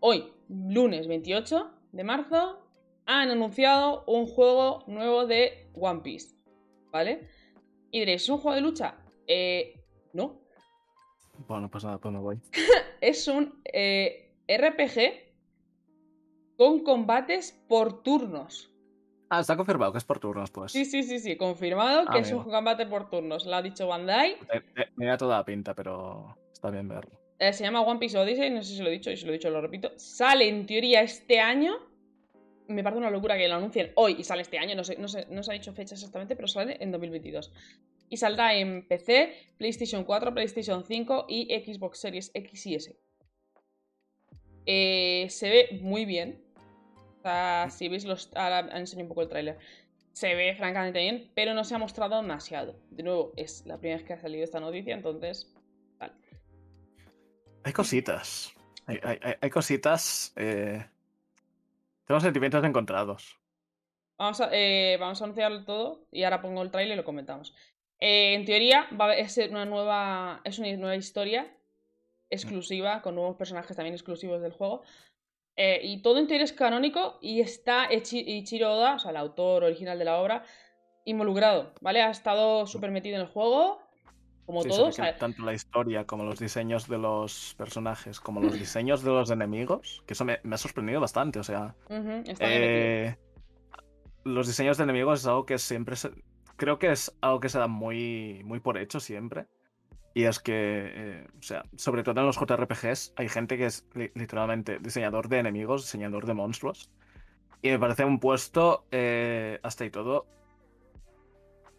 Hoy, lunes 28 de marzo, han anunciado un juego nuevo de One Piece. ¿Vale? Y diréis, ¿es un juego de lucha? Eh, no. Bueno, pues nada, pues me voy. *laughs* es un eh, RPG con combates por turnos. Ah, está confirmado que es por turnos, pues. Sí, sí, sí, sí, confirmado que es un combate por turnos. Lo ha dicho Bandai. Me, da toda la pinta, pero está bien verlo. Eh, se llama One Piece Odyssey, no sé si lo he dicho, y si lo he dicho lo repito. Sale en teoría este año. me parece una locura que lo anuncien hoy y sale este año, no sé, no sé, no se ha dicho fecha exactamente, pero sale en 2022. Y saldrá en PC, PlayStation 4, PlayStation 5 y Xbox Series X y S. Eh, se ve muy bien. O sea, si veis los... Ahora enseño un poco el tráiler. Se ve francamente bien, pero no se ha mostrado demasiado. De nuevo, es la primera vez que ha salido esta noticia, entonces... Vale. Hay cositas. Hay, hay- hay- cositas. eh, Tengo sentimientos encontrados. Vamos a, eh, vamos a anunciarlo todo y ahora pongo el trailer y lo comentamos. Eh, en teoría, va a ser una nueva. Es una nueva historia exclusiva, con nuevos personajes también exclusivos del juego. Eh, y todo en teoría es canónico y está Ichi- Ichiro Oda, o sea, el autor original de la obra, involucrado, ¿vale? Ha estado súper metido en el juego, como Sí, todo. se o sea, ve que tanto la historia como los diseños de los personajes, como los *laughs* diseños de los enemigos, que eso me, me ha sorprendido bastante. O sea, está eh, los diseños de enemigos es algo que siempre se- creo que es algo que se da muy, muy por hecho siempre. Y es que, eh, o sea, sobre todo en los JRPGs hay gente que es li- literalmente diseñador de enemigos, diseñador de monstruos. Y me parece un puesto, eh, hasta y todo,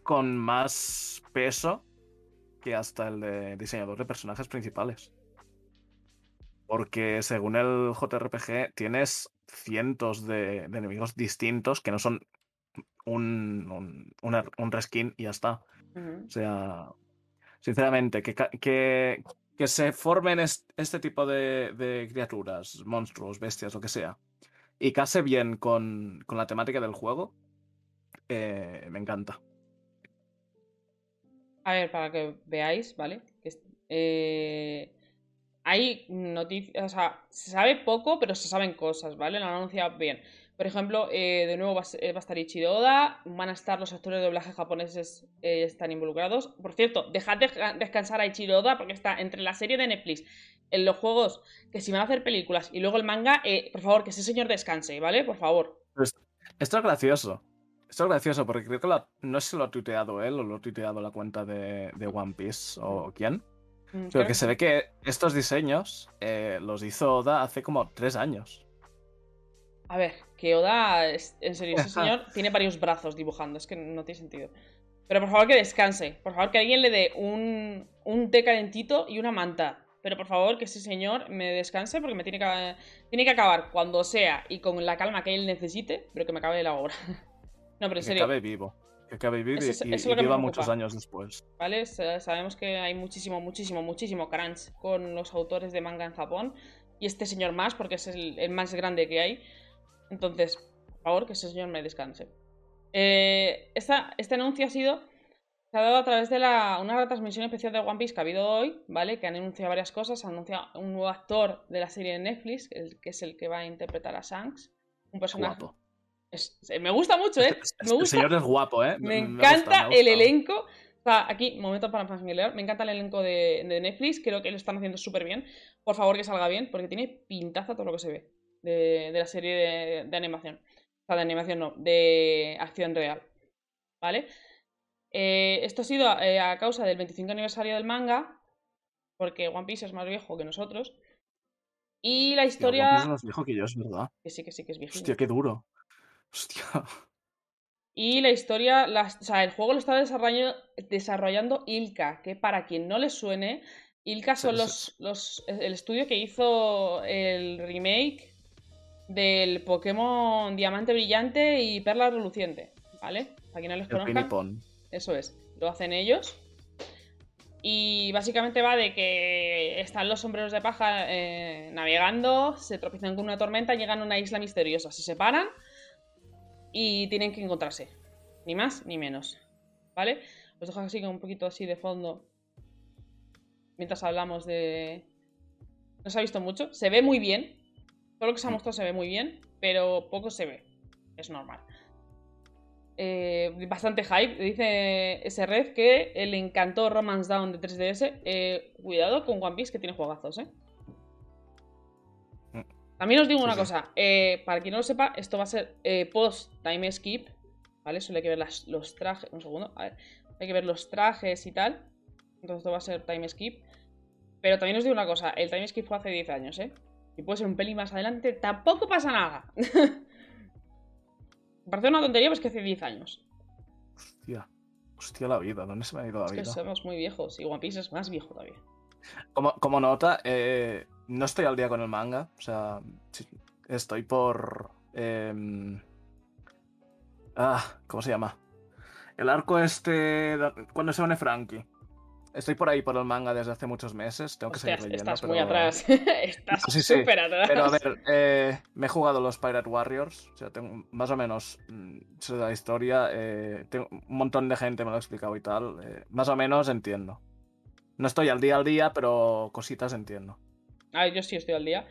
con más peso que hasta el de diseñador de personajes principales. Porque según el JRPG tienes cientos de, de enemigos distintos que no son un, un, una- un reskin y ya está. O sea, sinceramente, que, que, que se formen est- este tipo de, de criaturas, monstruos, bestias, lo que sea, y case bien con, con la temática del juego, eh, me encanta. A ver, para que veáis, ¿vale? Eh, hay noticias, o sea, se sabe poco, pero se saben cosas, ¿vale? Lo han anunciado bien. Por ejemplo, eh, de nuevo va a, va a estar Ichiro Oda, van a estar los actores de doblaje japoneses, eh, están involucrados. Por cierto, dejad de descansar a Ichiro Oda porque está entre la serie de Netflix, en los juegos, que si van a hacer películas y luego el manga, eh, por favor, que ese señor descanse, ¿vale? Por favor. Esto es gracioso. Esto es gracioso porque creo que no sé si lo ha tuiteado él o lo ha tuiteado la cuenta de, de One Piece o quién. Mm, Pero que se ve que estos diseños eh, los hizo Oda hace como tres años. A ver, que Oda, es- en serio, ese señor tiene varios brazos dibujando, es que no tiene sentido. Pero por favor que descanse, por favor que alguien le dé un, un té calentito y una manta. Pero por favor que ese señor me descanse porque me tiene que, tiene que acabar cuando sea y con la calma que él necesite, pero que me acabe la obra. *laughs* No, pero en Que serio, acabe vivo. Que acabe vivo y, Eso es- y- eso y que viva muchos años después. ¿vale? Sa- Sabemos que hay muchísimo, muchísimo, muchísimo crunch con los autores de manga en Japón. Y este señor más, porque es el, el más grande que hay. Entonces, por favor, que ese señor me descanse. Eh, esta- este anuncio ha sido. Se ha dado a través de la, una retransmisión especial de One Piece que ha habido hoy, ¿vale? Que han anunciado varias cosas. Han anunciado un nuevo actor de la serie de Netflix, el, que es el que va a interpretar a Shanks. Un personaje. Guapo. Es- me gusta mucho, ¿eh? Este- Me este gusta señor es guapo, ¿eh? me encanta me el elenco. O sea, aquí, momento para fangirlear. Me encanta el elenco de, de Netflix. Creo que lo están haciendo súper bien. Por favor, que salga bien, porque tiene pintaza todo lo que se ve de, de la serie de, de animación. O sea, de animación no, de acción real. ¿Vale? Eh, esto ha sido eh, a causa del 25 aniversario del manga, porque One Piece es más viejo que nosotros. Y la One historia. Piece es más viejo que yo, es verdad. Que sí, que sí, que es viejo. Hostia, qué duro. Hostia. Y la historia, o sea, el juego lo está desarrollando, desarrollando Ilka, que para quien no le suene, Ilka son Sí, los, los, el estudio que hizo el remake del Pokémon Diamante Brillante y Perla Reluciente, ¿vale? Para quien no les El conozca, Pinipón. eso es, lo hacen ellos. Y básicamente va de que están los sombreros de paja eh, navegando, se tropiezan con una tormenta, llegan a una isla misteriosa, se separan y tienen que encontrarse. Ni más ni menos. ¿Vale? Os dejo así con un poquito así de fondo. Mientras hablamos de. No se ha visto mucho. Se ve muy bien. Todo lo que se ha mostrado se ve muy bien. Pero poco se ve. Es normal. Eh, bastante hype. Dice ese red que le encantó Romance Down de 3DS. Eh, cuidado con One Piece que tiene juegazos, ¿eh? Mm. También os digo Sí, una sí. cosa. eh, para quien no lo sepa, esto va a ser post time skip. ¿Vale? Solo hay que ver las- los trajes. Un segundo. A ver. Hay que ver los trajes y tal. Entonces esto va a ser time skip. Pero también os digo una cosa. El time skip fue hace 10 años, ¿eh? Y puede ser un peli más adelante. Tampoco pasa nada. *laughs* parece una tontería, pero es que hace 10 años. Hostia. Hostia la vida, ¿dónde se me ha ido la Es que vida? somos muy viejos y One Piece es más viejo todavía. Como, como nota, eh, no estoy al día con el manga. O sea, estoy por. em, ah, ¿cómo se llama? El arco este. Cuando se une Frankie. Estoy por ahí por el manga desde hace muchos meses. Tengo que seguir leyendo. estás muy atrás. *laughs* *laughs* estás Sí, sí, súper atrás. Pero a ver, eh, me he jugado los Pirate Warriors. O sea, tengo más o menos. mm, sé la historia. eh, tengo- un montón de gente me lo ha explicado y tal. eh, más o menos entiendo. No estoy al día al día, pero cositas entiendo. A ver, yo sí estoy al día.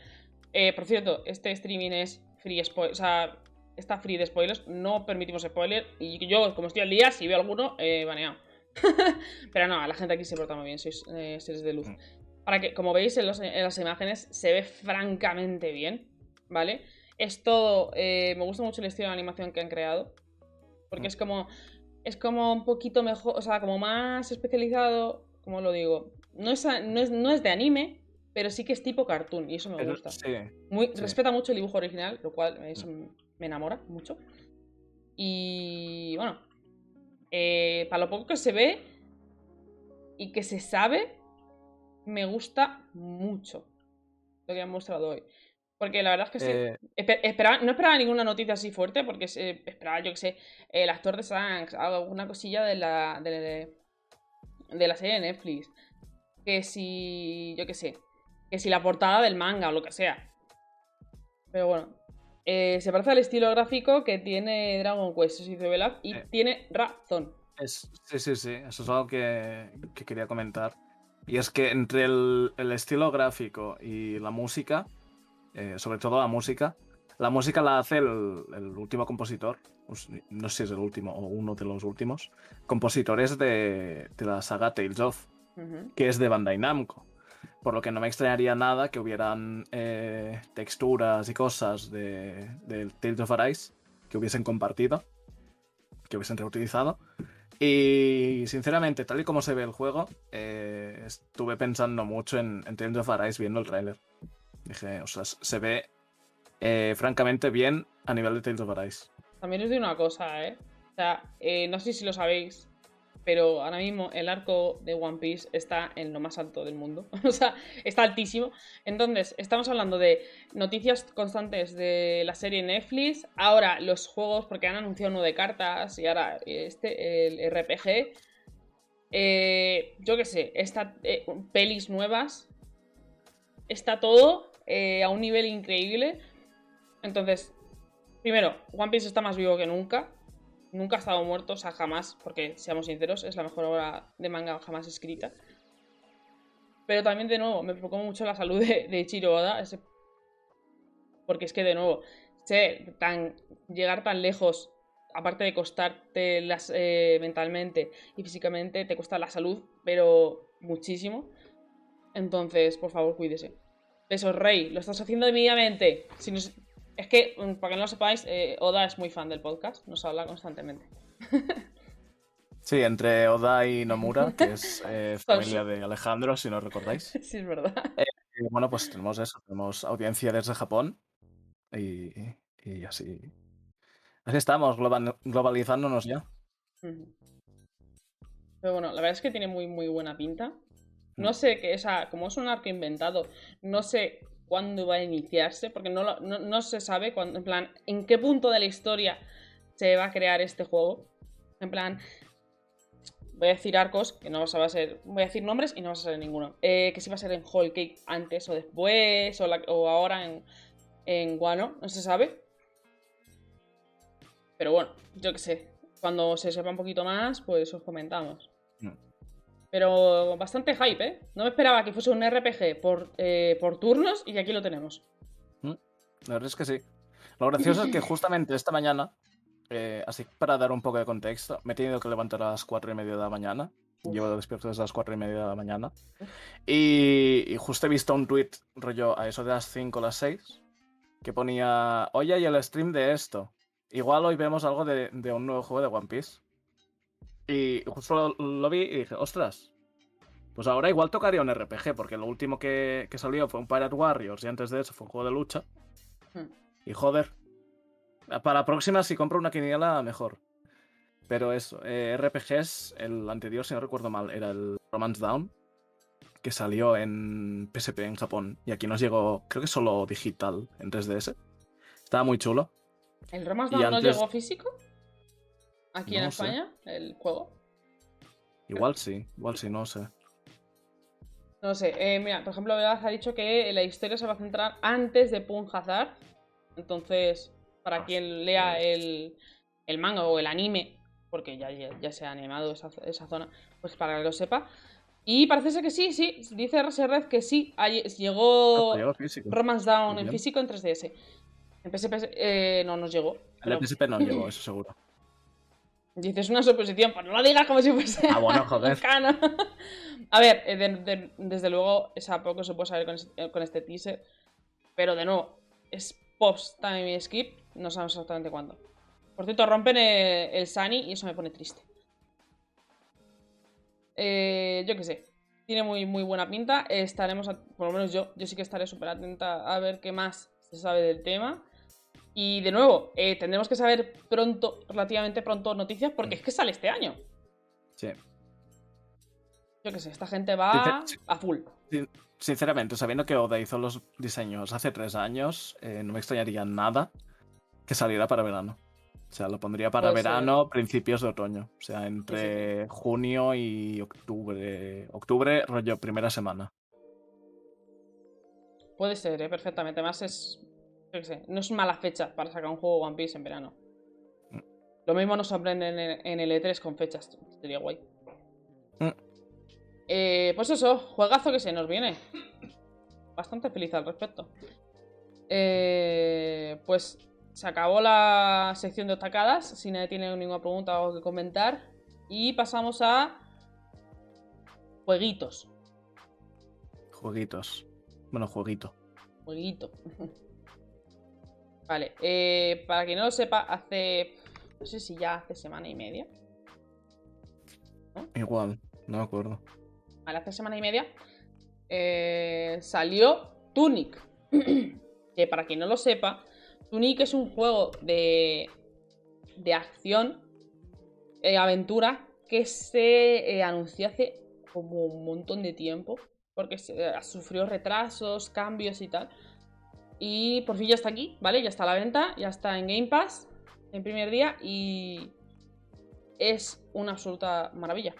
Eh, por cierto, este streaming es free spoilers. O sea, está free de spoilers. No permitimos spoiler. Y yo, como estoy al día, si veo alguno, eh, baneado. *laughs* Pero no, la gente aquí se porta muy bien. Sois eh, seres de luz. Mm. Para que, como veis en, los- en las imágenes, se ve francamente bien. ¿Vale? Es todo. eh, me gusta mucho el estilo de animación que han creado. Porque Mm. es como. Es como un poquito mejor. O sea, como más especializado. ¿Cómo lo digo? No es, no es, no es de anime, pero sí que es tipo cartoon. Y eso me gusta. Sí. Muy, Sí. Respeta mucho el dibujo original, lo cual eso me enamora mucho. Y bueno, eh, para lo poco que se ve y que se sabe, me gusta mucho lo que han mostrado hoy. Porque la verdad es que sí. Eh, esperaba- no esperaba ninguna noticia así fuerte, porque se- esperaba, yo que sé, el actor de Shanks, alguna cosilla de la, de, de- de la serie de Netflix. Que si, yo que sé, que si la portada del manga o lo que sea. Pero bueno, eh, se parece al estilo gráfico que tiene Dragon Quest, Belaf, y Eh. tiene razón. es- sí, sí, sí. Eso es algo que, que quería comentar. Y es que entre el, el estilo gráfico y la música, eh, sobre todo la música, la música la hace el, el último compositor, no sé si es el último o uno de los últimos, compositores de, de la saga Tales of. Ujú. que es de Bandai Namco. Por lo que no me extrañaría nada que hubieran eh, texturas y cosas de, del Tales of Arise que hubiesen compartido, que hubiesen reutilizado. Y sinceramente, tal y como se ve el juego, eh, estuve pensando mucho en, en of Arise viendo el tráiler. Dije, o sea, se ve eh, francamente bien a nivel de Tales of Arise. También os digo una cosa, ¿eh? O sea, eh, no sé si lo sabéis, pero ahora mismo el arco de One Piece está en lo más alto del mundo. *laughs* o sea, está altísimo. Entonces, estamos hablando de noticias constantes de la serie Netflix. Ahora los juegos, porque han anunciado uno de cartas y ahora este, el RPG. Eh, yo qué sé, está, eh, pelis nuevas. Está todo eh, a un nivel increíble. Entonces, primero, One Piece está más vivo que nunca. Nunca ha estado muerto, o sea, jamás, porque seamos sinceros, es la mejor obra de manga jamás escrita. Pero también, de nuevo, me preocupa mucho la salud de, de Ichiro porque es que, de nuevo, tan, llegar tan lejos, aparte de costarte las, eh, mentalmente y físicamente, te cuesta la salud, pero muchísimo. Entonces, por favor, cuídese. Besos, Rey, lo estás haciendo debidamente. Si nos- Es que, mm, para que no lo sepáis, eh, Oda es muy fan del podcast, nos habla constantemente. *laughs* Sí, entre Oda y Nomura, que es *laughs* eh, familia de Alejandro, si no recordáis. *laughs* sí, es verdad. Y bueno, pues tenemos eso, tenemos audiencia desde Japón y, y así. Así estamos, globa- globalizándonos ya. Pero bueno, la verdad es que tiene muy, muy buena pinta. No Mm. sé qué, o sea, como es un arco inventado, no sé cuándo va a iniciarse, porque no, no, no se sabe cuándo, en plan, en qué punto de la historia se va a crear este juego. En plan, voy a decir arcos, que no va a ser, voy a decir nombres y no va a ser ninguno. Eh, que si va a ser en Whole Cake antes o después, o, o ahora en, en Guano, no se sabe. Pero bueno, yo qué sé, cuando se sepa un poquito más, pues os comentamos. Mm. Pero bastante hype, ¿eh? No me esperaba que fuese un RPG por, eh, por turnos y aquí lo tenemos. La verdad es que sí. Lo gracioso es que *laughs* justamente esta mañana, eh, así para dar un poco de contexto, me he tenido que levantar a las cuatro y media de la mañana. Llevo despierto desde las cuatro y media de la mañana. Y, y justo he visto un tweet, rollo, a eso de las 5 o las 6, que ponía, oye, y el stream de esto. Igual hoy vemos algo de, de un nuevo juego de One Piece. Y justo lo, lo vi y dije, ostras, pues ahora igual tocaría un RPG, porque lo último que, que salió fue un Pirate Warriors y antes de eso fue un juego de lucha. Hmm. Y joder, Para la próxima, si compro una quiniela, mejor. Pero eso, eh, RPGs, el anterior, si no recuerdo mal, era el Romance Down, que salió en PSP en Japón. Y aquí nos llegó, creo que solo digital, en 3DS. Estaba muy chulo. ¿El Romance Down no llegó físico? ¿Aquí en España? ¿El juego? Igual sí, igual sí, no sé. No sé, eh, mira, por ejemplo, Vegas ha dicho que la historia se va a centrar antes de Pun Hazard. Entonces, para ah, quien lea el, el manga o el anime, porque ya, ya, se ha animado esa, esa, zona, pues para que lo sepa. Y parece ser que sí, sí, dice Red que sí, llegó ah, Romance Down en físico en 3DS. En PSP eh, no nos llegó. En el PSP no llegó, *laughs* eso seguro. Dices una suposición, pues no lo digas como si fuese. Ah, bueno, joder. *laughs* A ver, eh, desde luego, esa poco se puede saber con este, con este teaser. Pero de nuevo, es post time skip, no sabemos exactamente cuándo. Por cierto, rompen el, Sunny y eso me pone triste. Eh, yo qué sé. Tiene muy, muy buena pinta. Estaremos, por lo menos yo, yo sí que estaré súper atenta a ver qué más se sabe del tema. Y de nuevo, eh, tendremos que saber pronto, relativamente pronto, noticias porque es que sale este año. Sí. Yo qué sé, esta gente va a full. Sinceramente, sabiendo que Oda hizo los diseños hace tres años, eh, no me extrañaría nada que saliera para verano. O sea, lo pondría para verano, principios de otoño. O sea, entre junio y octubre. Octubre, rollo, primera semana. Puede ser, ¿eh? perfectamente. Además, es. Yo qué sé, no es mala fecha para sacar un juego One Piece en verano. Mm. Lo mismo nos sorprende en el, E3 con fechas. Sería guay. Mm. Eh, pues eso, juegazo que se nos viene. Bastante feliz al respecto. Eh, pues se acabó la sección de destacadas. Si nadie tiene ninguna pregunta o que comentar. Y pasamos a. Jueguitos. Jueguitos. Bueno, jueguito. Jueguito. *laughs* vale. Eh, para quien no lo sepa, hace. No sé si ya hace semana y media. Igual, no me acuerdo. Vale, hace semana y media. Eh, salió Tunic. *clears throat* que para quien no lo sepa, Tunic es un juego de, de acción, eh, aventura, que se eh, anunció hace como un montón de tiempo, porque eh, sufrió retrasos, cambios y tal. Y por fin ya está aquí, ¿vale? Ya está a la venta, ya está en Game Pass en primer día y es una absoluta maravilla.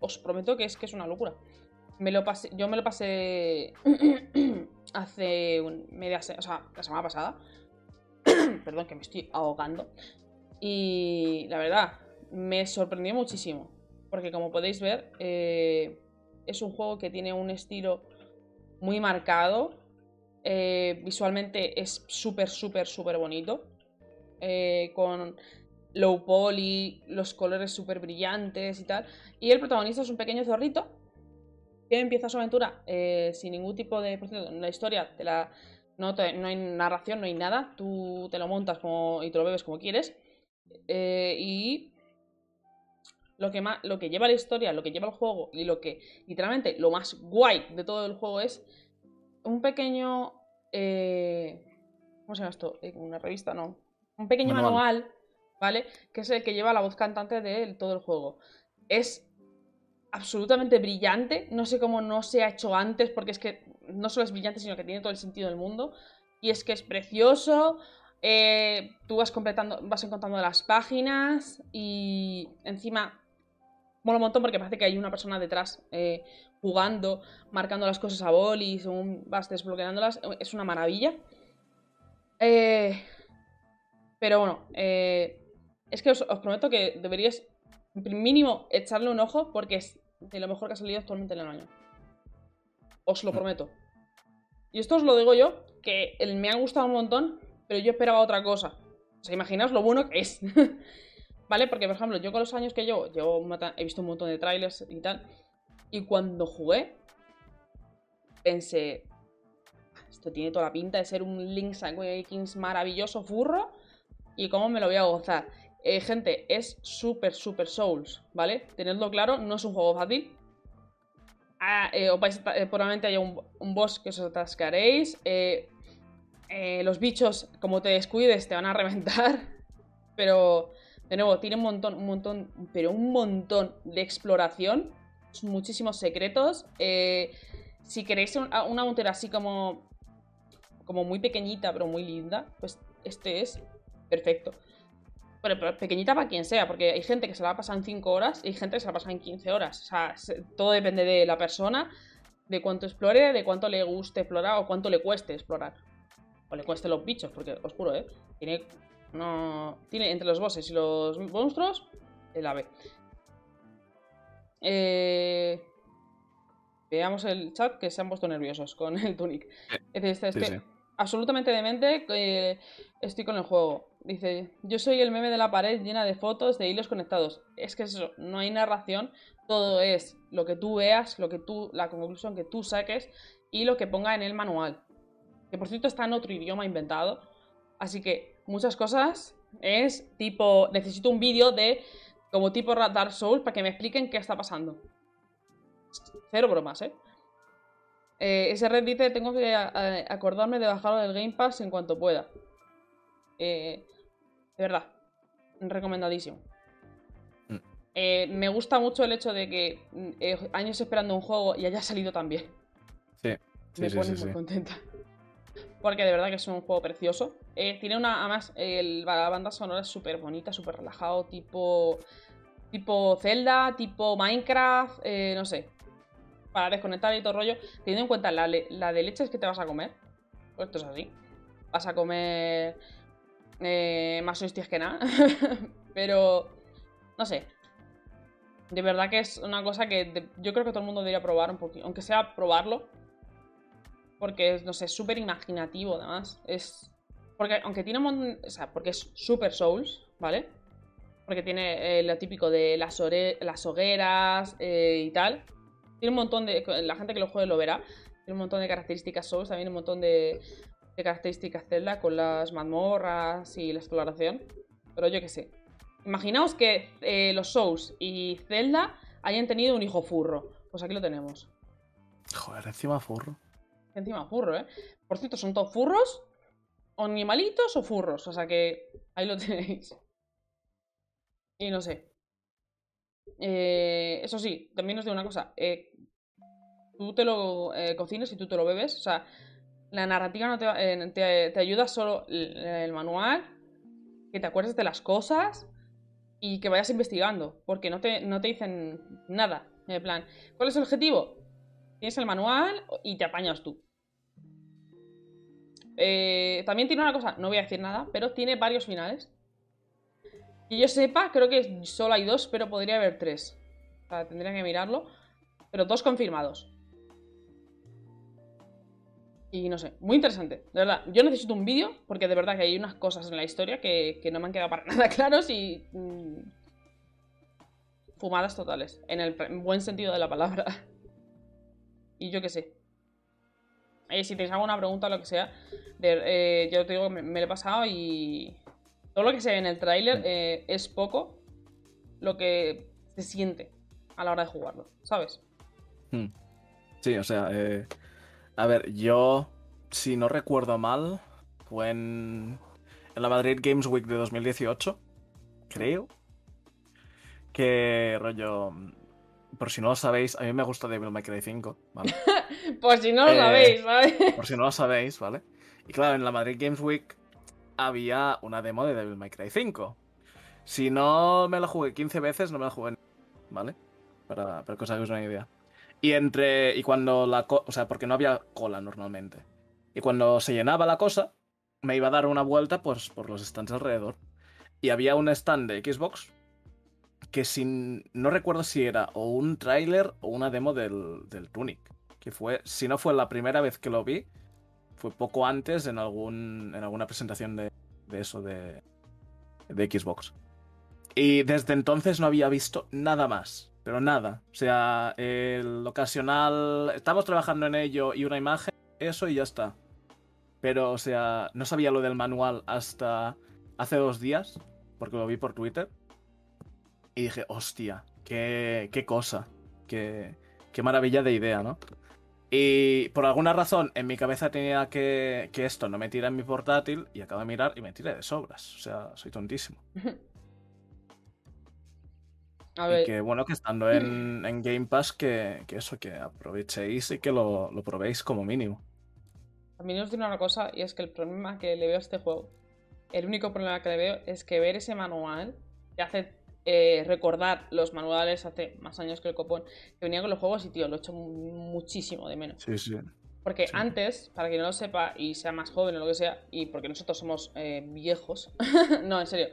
Os prometo que es que es una locura. Me lo pasé, yo me lo pasé *clears throat* hace media, o sea, la semana pasada. *clears throat* Perdón, que me estoy ahogando. Y la verdad, me sorprendió muchísimo. Porque como podéis ver, eh, es un juego que tiene un estilo muy marcado. Eh, visualmente es súper, súper, súper bonito. Eh, con low poly, los colores súper brillantes y tal. Y el protagonista es un pequeño zorrito que empieza su aventura sin ningún tipo de... La historia te la no, hay narración, no hay nada. Tú te lo montas como, y te lo bebes como quieres. Eh, y lo que, lo que lleva la historia, lo que lleva el juego y lo que literalmente lo más guay de todo el juego es un pequeño... Eh, ¿Cómo se llama esto? Eh, una revista, no. Un pequeño manual. ¿vale? Que es el que lleva la voz cantante de todo el juego. Es absolutamente brillante. No sé cómo no se ha hecho antes, porque es que no solo es brillante, sino que tiene todo el sentido del mundo. Y es que es precioso. Eh, tú vas completando, vas encontrando las páginas y encima mola un montón porque parece que hay una persona detrás eh, jugando, marcando las cosas a boli, según vas desbloqueándolas. Es una maravilla. Eh, pero bueno, es que os, os, prometo que deberíais mínimo echarle un ojo porque es de lo mejor que ha salido actualmente en el año. Os lo mm. prometo. Y esto os lo digo yo, que me ha gustado un montón, pero yo esperaba otra cosa. O sea, imaginaos lo bueno que es. *laughs* ¿Vale? Porque, por ejemplo, yo con los años que llevo, yo he visto un montón de trailers y tal. Y cuando jugué, pensé, esto tiene toda la pinta de ser un Link's Awakens maravilloso, furro. Y cómo me lo voy a gozar. Eh, gente, es súper, súper Souls, ¿vale? Tenedlo claro, no es un juego fácil. Ah, eh, eh, probablemente haya un, boss que os atascaréis. eh, los bichos, como te descuides, te van a reventar. *laughs* Pero, de nuevo, tiene un montón, un montón, pero un montón de exploración. Muchísimos secretos. Eh, si queréis una montera así como, como muy pequeñita, pero muy linda, pues este es perfecto. Pero, pequeñita para quien sea, porque hay gente que se la va a pasar en 5 horas y hay gente que se la pasa en 15 horas. O sea, todo depende de la persona, de cuánto explore, de cuánto le guste explorar o cuánto le cueste explorar. O le cueste los bichos, porque os juro, ¿eh? Tiene, no, tiene entre los bosses y los monstruos el ave. Eh, veamos el chat que se han puesto nerviosos con el Tunic. Es, es que absolutamente demente, eh, estoy con el juego. Dice, yo soy el meme de la pared llena de fotos de hilos conectados. Es que eso, no hay narración, todo es lo que tú veas, lo que tú, la conclusión que tú saques y lo que ponga en el manual. Que por cierto está en otro idioma inventado. Así que muchas cosas es tipo, necesito un vídeo de como tipo Dark Souls para que me expliquen qué está pasando. Cero bromas, ¿eh? eh ese red dice, tengo que acordarme de bajarlo del Game Pass en cuanto pueda. Eh, de verdad, recomendadísimo. Mm. Eh, me gusta mucho el hecho de que eh, años esperando un juego y haya salido tan bien. Sí, me pone muy contenta. Porque de verdad que es un juego precioso. tiene una, además, la banda sonora es súper bonita, súper relajado, tipo, tipo Zelda, tipo Minecraft, no sé. Para desconectar y todo rollo. Teniendo en cuenta la, la de leches que te vas a comer. Pues esto es así. Vas a comer eh, más hostias que nada. *laughs* Pero, no sé. De verdad que es una cosa que yo creo que todo el mundo debería probar un poquito. Aunque sea probarlo. Porque, no sé, es súper imaginativo además. Es... Porque aunque tiene un montón... O sea, porque es super Souls, ¿vale? Porque tiene eh, lo típico de las, las hogueras eh, y tal. Tiene un montón de... La gente que lo juegue lo verá. Tiene un montón de características Souls. También un montón de, de características Zelda con las mazmorras y la exploración. Pero yo qué sé. Imaginaos que eh, los Souls y Zelda hayan tenido un hijo furro. Pues aquí lo tenemos. Joder, encima furro. Encima furro, ¿eh? Por cierto, ¿son todos furros? ¿O animalitos o furros? O sea que ahí lo *laughs* tenéis. Y no sé. Eh, eso sí, también os digo una cosa. Eh, tú te lo cocines y tú te lo bebes. O sea, la narrativa no eh, te, ayuda solo el, manual, que te acuerdes de las cosas y que vayas investigando, porque no te, no te dicen nada. En plan, ¿cuál es el objetivo? Tienes el manual y te apañas tú. Eh, también tiene una cosa, no voy a decir nada, pero tiene varios finales. Que yo sepa, creo que solo hay dos, pero podría haber tres. O sea, tendría que mirarlo. Pero dos confirmados. Y no sé, muy interesante, de verdad. Yo necesito un vídeo porque de verdad que hay unas cosas en la historia que, no me han quedado para *laughs* nada claros y... Mm, fumadas totales, en el buen sentido de la palabra. *laughs* y yo qué sé. Eh, si tenéis alguna pregunta o lo que sea, eh, yo te digo, me, me, lo he pasado y... Todo lo que se ve en el tráiler eh, es poco lo que se siente a la hora de jugarlo, ¿sabes? Hmm. Sí, o sea, eh, a ver, yo, si no recuerdo mal, fue en, en la Madrid Games Week de 2018, creo. Que rollo. Por si no lo sabéis, a mí me gusta Devil May Cry 5, ¿vale? *laughs* *laughs* por si no lo eh, sabéis, ¿vale? *laughs* por si no lo sabéis, ¿vale? Y claro, en la Madrid Games Week había una demo de Devil May Cry 5. Si no me la jugué 15 veces, no me la jugué, ¿vale? Para, para que os hagáis una idea. Y entre. Y cuando la. O sea, porque no había cola normalmente. Y cuando se llenaba la cosa, me iba a dar una vuelta pues, por los stands alrededor. Y había un stand de Xbox que sin. No recuerdo si era o un tráiler o una demo del, del Tunic. Que fue. Si no fue la primera vez que lo vi, fue poco antes en algún. en alguna presentación de, de eso de. de Xbox. Y desde entonces no había visto nada más pero nada. O sea, el ocasional. Estamos trabajando en ello y una imagen, eso y ya está. Pero, o sea, no sabía lo del manual hasta hace dos días, porque lo vi por Twitter. Y dije, hostia, qué, qué cosa. Qué, qué maravilla de idea, ¿no? Y por alguna razón en mi cabeza tenía que, que esto no me tira en mi portátil y acabo de mirar y me tira de sobras. O sea, soy tontísimo. *laughs* A ver, Y que bueno, que estando en, en Game Pass, que, que eso, que aprovechéis y que lo, lo probéis como mínimo. también os diré una cosa, y es que el problema que le veo a este juego, el único problema que le veo es que ver ese manual te hace eh, recordar los manuales hace más años que el copón que venía con los juegos y, tío, lo he hecho mu- muchísimo de menos. Sí, sí. Porque Sí. antes, para quien no lo sepa y sea más joven o lo que sea, y porque nosotros somos eh, viejos, *laughs* no, en serio,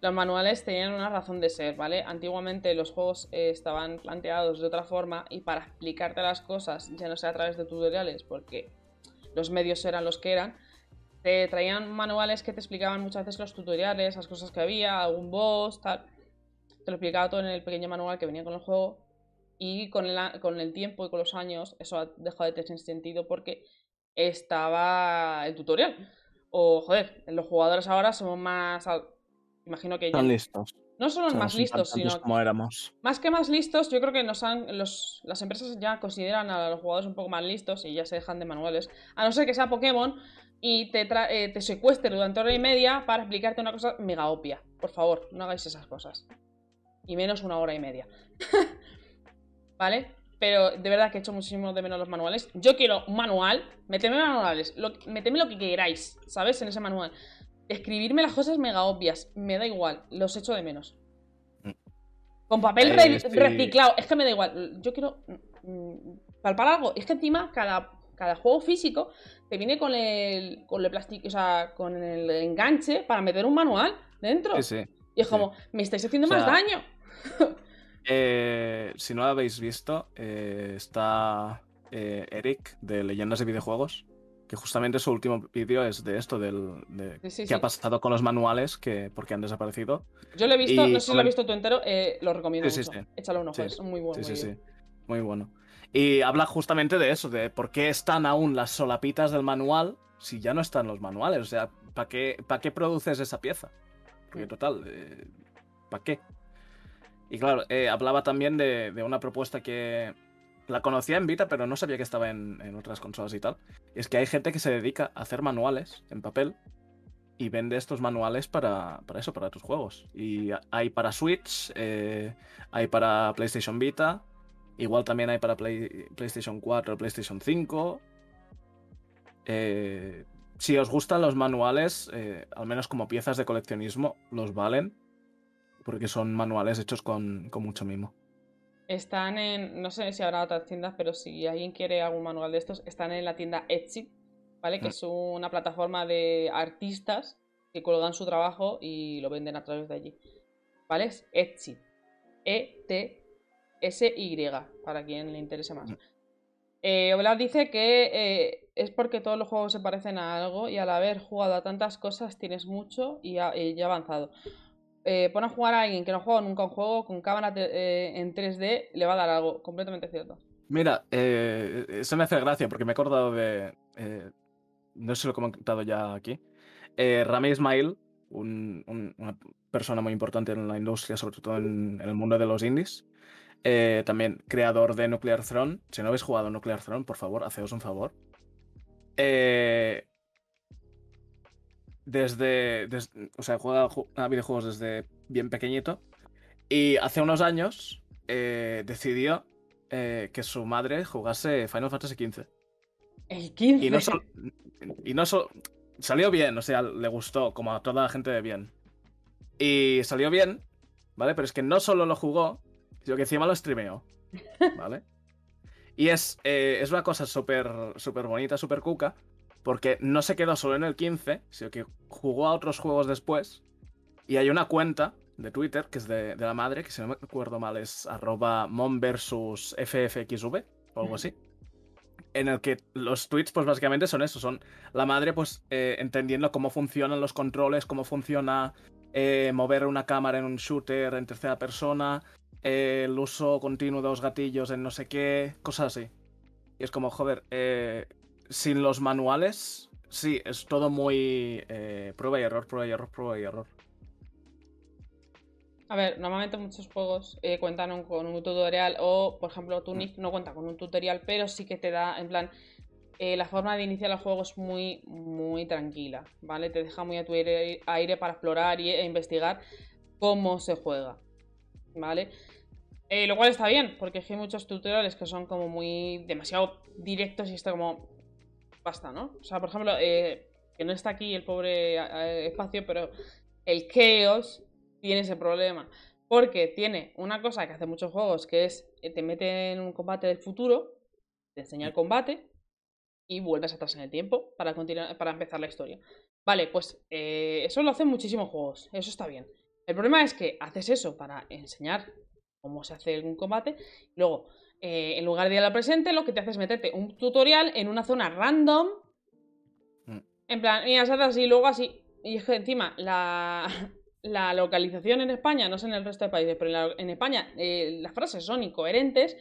los manuales tenían una razón de ser, ¿vale? Antiguamente los juegos eh, estaban planteados de otra forma y para explicarte las cosas, ya no sea a través de tutoriales, porque los medios eran los que eran, te traían manuales que te explicaban muchas veces los tutoriales, las cosas que había, algún boss, tal. Te lo explicaba todo en el pequeño manual que venía con el juego. Y con el, con el tiempo y con los años, eso ha dejado de tener sentido porque estaba el tutorial. O, joder, los jugadores ahora somos más. Imagino que ya. Están listos. No solo Somos más listos, sino. como éramos. Más que más listos, yo creo que nos han, los, las empresas ya consideran a los jugadores un poco más listos y ya se dejan de manuales. A no ser que sea Pokémon y te, tra- eh, te secuestre durante hora y media para explicarte una cosa mega obvia. Por favor, no hagáis esas cosas. Y menos una hora y media. *laughs* ¿Vale? Pero de verdad que he hecho muchísimo de menos los manuales. Yo quiero un manual. Metedme manuales. Lo, metedme lo que queráis, ¿sabes? En ese manual. Escribirme las cosas mega obvias. Me da igual. Los echo de menos. Mm. Con papel Eh, re- reciclado. Es que me da igual. Yo quiero mm, palpar algo. Es que encima cada, cada juego físico te viene con el, con el plástico, o sea, con el enganche para meter un manual dentro. Sí, sí. Y es sí. como, me estáis haciendo O sea, más daño. Eh, si no lo habéis visto, eh, está eh, Eric de Leyendas de Videojuegos, que justamente su último vídeo es de esto, del, de Sí, sí, qué sí. ha pasado con los manuales, que porque han desaparecido. Yo lo he visto, Y no sé si lo he visto tú entero, lo recomiendo mucho. sí. Échale un ojo, es muy bueno. sí, muy sí, bien. sí. Muy bueno. Y habla justamente de eso, de por qué están aún las solapitas del manual si ya no están los manuales. O sea, ¿para qué, ¿para qué produces esa pieza? Porque Mm. total, ¿para qué? Y claro, eh, hablaba también de, de una propuesta que la conocía en Vita, pero no sabía que estaba en, en otras consolas y tal. Es que hay gente que se dedica a hacer manuales en papel y vende estos manuales para, para eso, para tus juegos. Y hay para Switch, eh, hay para PlayStation Vita, igual también hay para Play- PlayStation 4, PlayStation 5. Eh, si os gustan los manuales, al menos como piezas de coleccionismo, los valen. Porque son manuales hechos con, con mucho mimo. Están en, no sé si habrá otras tiendas, pero si alguien quiere algún manual de estos, están en la tienda Etsy, ¿vale? Que Mm. es una plataforma de artistas que colgan su trabajo y lo venden a través de allí. ¿Vale? Es Etsy. E-T-S-Y, para quien le interese más. Mm. Eh, Oblad dice que eh, es porque todos los juegos se parecen a algo y al haber jugado a tantas cosas tienes mucho y, ha- y ya avanzado. Eh, pon a jugar a alguien que no ha jugado nunca un juego con cámara eh, en 3D, le va a dar algo, completamente cierto. Mira, eh, eso me hace gracia porque me he acordado de. eh, no sé si lo he comentado ya aquí. Rami Ismail, un- un- una persona muy importante en la industria, sobre todo en, el mundo de los indies. también creador de Nuclear Throne. Si no habéis jugado Nuclear Throne, por favor, haceos un favor. Eh, desde, des- O sea, juega ju- a videojuegos desde bien pequeñito. Y hace unos años eh, decidió eh, que su madre jugase Final Fantasy XV. El 15. Y no solo. Y no solo. Salió bien, o sea, le gustó, como a toda la gente de bien. Y salió bien, ¿vale? Pero es que no solo lo jugó, sino que encima lo streameó, *laughs* ¿vale? Y es, eh, es una cosa súper súper bonita, súper cuca, porque no se quedó solo en el 15, sino que jugó a otros juegos después. Y hay una cuenta de Twitter, que es de, la madre, que si no me acuerdo mal es arroba mom o algo así. En el que los tweets, pues básicamente son eso, son la madre, pues eh, entendiendo cómo funcionan los controles, cómo funciona eh, mover una cámara en un shooter en tercera persona, eh, el uso continuo de los gatillos en no sé qué, cosas así. Y es como, joder, eh, sin los manuales, sí, es todo muy eh, prueba y error, prueba y error, prueba y error. A ver, normalmente muchos juegos eh, cuentan con un tutorial o, por ejemplo, Tunic no cuenta con un tutorial, pero sí que te da, en plan, eh, la forma de iniciar el juego es muy, muy tranquila, ¿vale? Te deja muy a tu aire, para explorar e investigar cómo se juega, ¿vale? Eh, lo cual está bien, porque hay muchos tutoriales que son como muy demasiado directos y está como... Basta, ¿no? O sea, por ejemplo, eh, que no está aquí el pobre eh, espacio, pero el Chaos tiene ese problema. Porque tiene una cosa que hace muchos juegos, que es te mete en un combate del futuro, te enseña el combate y vuelves atrás en el tiempo para, continuar, para empezar la historia. Vale, pues eso lo hacen muchísimos juegos, eso está bien. El problema es que haces eso para enseñar cómo se hace un combate. Luego, eh, en lugar de ir al presente, lo que te hace es meterte un tutorial en una zona random. Mm. En plan, y así, luego así. Y es que encima, la, *laughs* la, localización en España, no sé en el resto de países, pero en, España eh, las frases son incoherentes.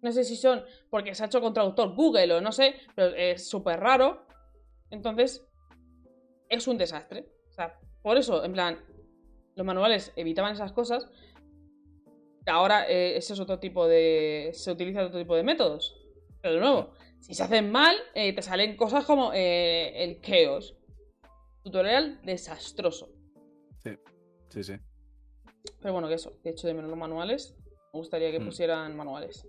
No sé si son porque se ha hecho con traductor Google o no sé, pero es súper raro. Entonces, es un desastre. O sea, por eso, en plan, los manuales evitaban esas cosas. Ahora eh, ese es otro tipo de. Se utiliza otro tipo de métodos. Pero de nuevo, si se hacen mal, eh, te salen cosas como eh, el Chaos. Tutorial desastroso. Sí, sí, sí. Pero bueno, que eso, que hecho de menos los manuales. Me gustaría que mm. pusieran manuales.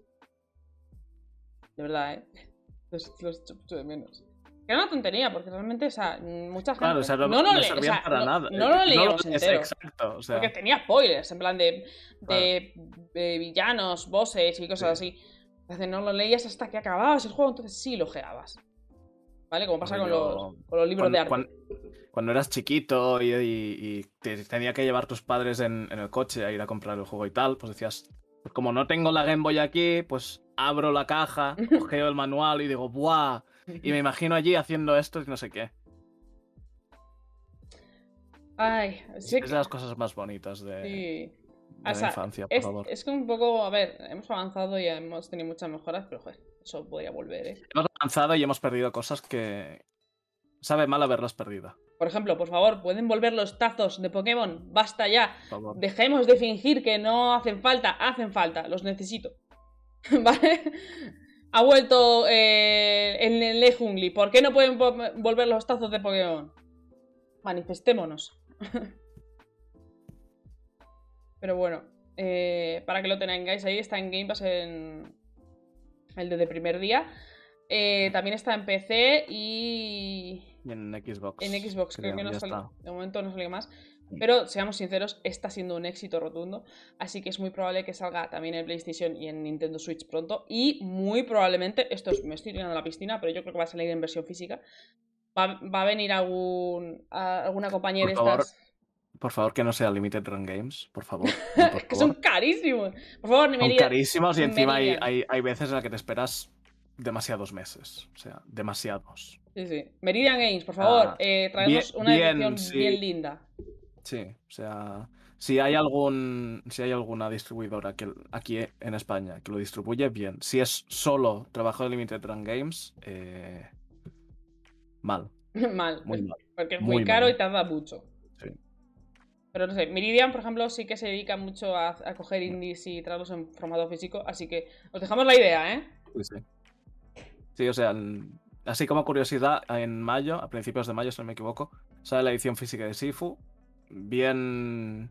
De verdad, ¿eh? *laughs* Los, los echo de menos. Era una tontería, porque realmente, o sea, mucha gente. Claro, o sea, no, no, no, servían para nada. No lo leíamos entero. Exacto, o sea... Porque tenía spoilers, en plan de, de, de villanos, bosses y cosas así. Entonces no lo leías hasta que acababas el juego, entonces sí lo geabas. ¿Vale? Como pasa con, los, con, los, libros de arte. Cuando, eras chiquito y, y, te tenía que llevar tus padres en, en, el coche a ir a comprar el juego y tal, pues decías, pues como no tengo la Game Boy aquí, pues abro la caja, *laughs* cogeo el manual y digo, ¡buah! *laughs* Y me imagino allí haciendo esto y no sé qué. Ay, sí Es de las cosas más bonitas de, la infancia, por es, favor. Es que un poco, a ver, hemos avanzado y hemos tenido muchas mejoras, pero joder, eso podría volver, ¿eh? Hemos avanzado y hemos perdido cosas que sabe mal haberlas perdido. Por ejemplo, por favor, ¿pueden volver los tazos de Pokémon? Basta ya. Dejemos de fingir que no hacen falta. Hacen falta, los necesito. *laughs* ¿Vale? Ha vuelto eh, en el Lejungli. ¿Por qué no pueden volver los tazos de Pokémon? Manifestémonos. *laughs* Pero bueno, eh, para que lo tengáis ahí, está en Game Pass en el de primer día. Eh, también está en PC y... y en Xbox. En Xbox, creo, que no sale. De momento no sale más. Pero seamos sinceros, está siendo un éxito rotundo, así que es muy probable que salga también en PlayStation y en Nintendo Switch pronto. Y muy probablemente, esto es, me estoy tirando a la piscina, pero yo creo que va a salir en versión física. Va, a venir algún, alguna compañía de estas. Por favor, que no sea Limited Run Games, por favor. *laughs* que son carísimos. Por favor, Son carísimos y encima hay, hay, veces en las que te esperas demasiados meses. O sea, demasiados. Sí, sí. Meridian Games, por favor, ah, eh, traemos una edición bien linda. Sí, o sea, si hay algún si hay alguna distribuidora que aquí en España que lo distribuye bien, si es solo trabajo de Limited Run Games, eh, mal. *laughs* mal. Muy mal. Porque es muy, caro y tarda mucho. Sí. Pero no sé, Meridian, por ejemplo, sí que se dedica mucho a, coger indies y traerlos en formato físico, así que os dejamos la idea, ¿eh? Sí, sí. Sí, o sea, así como curiosidad, en mayo, a principios de mayo, si no me equivoco, sale la edición física de Sifu bien,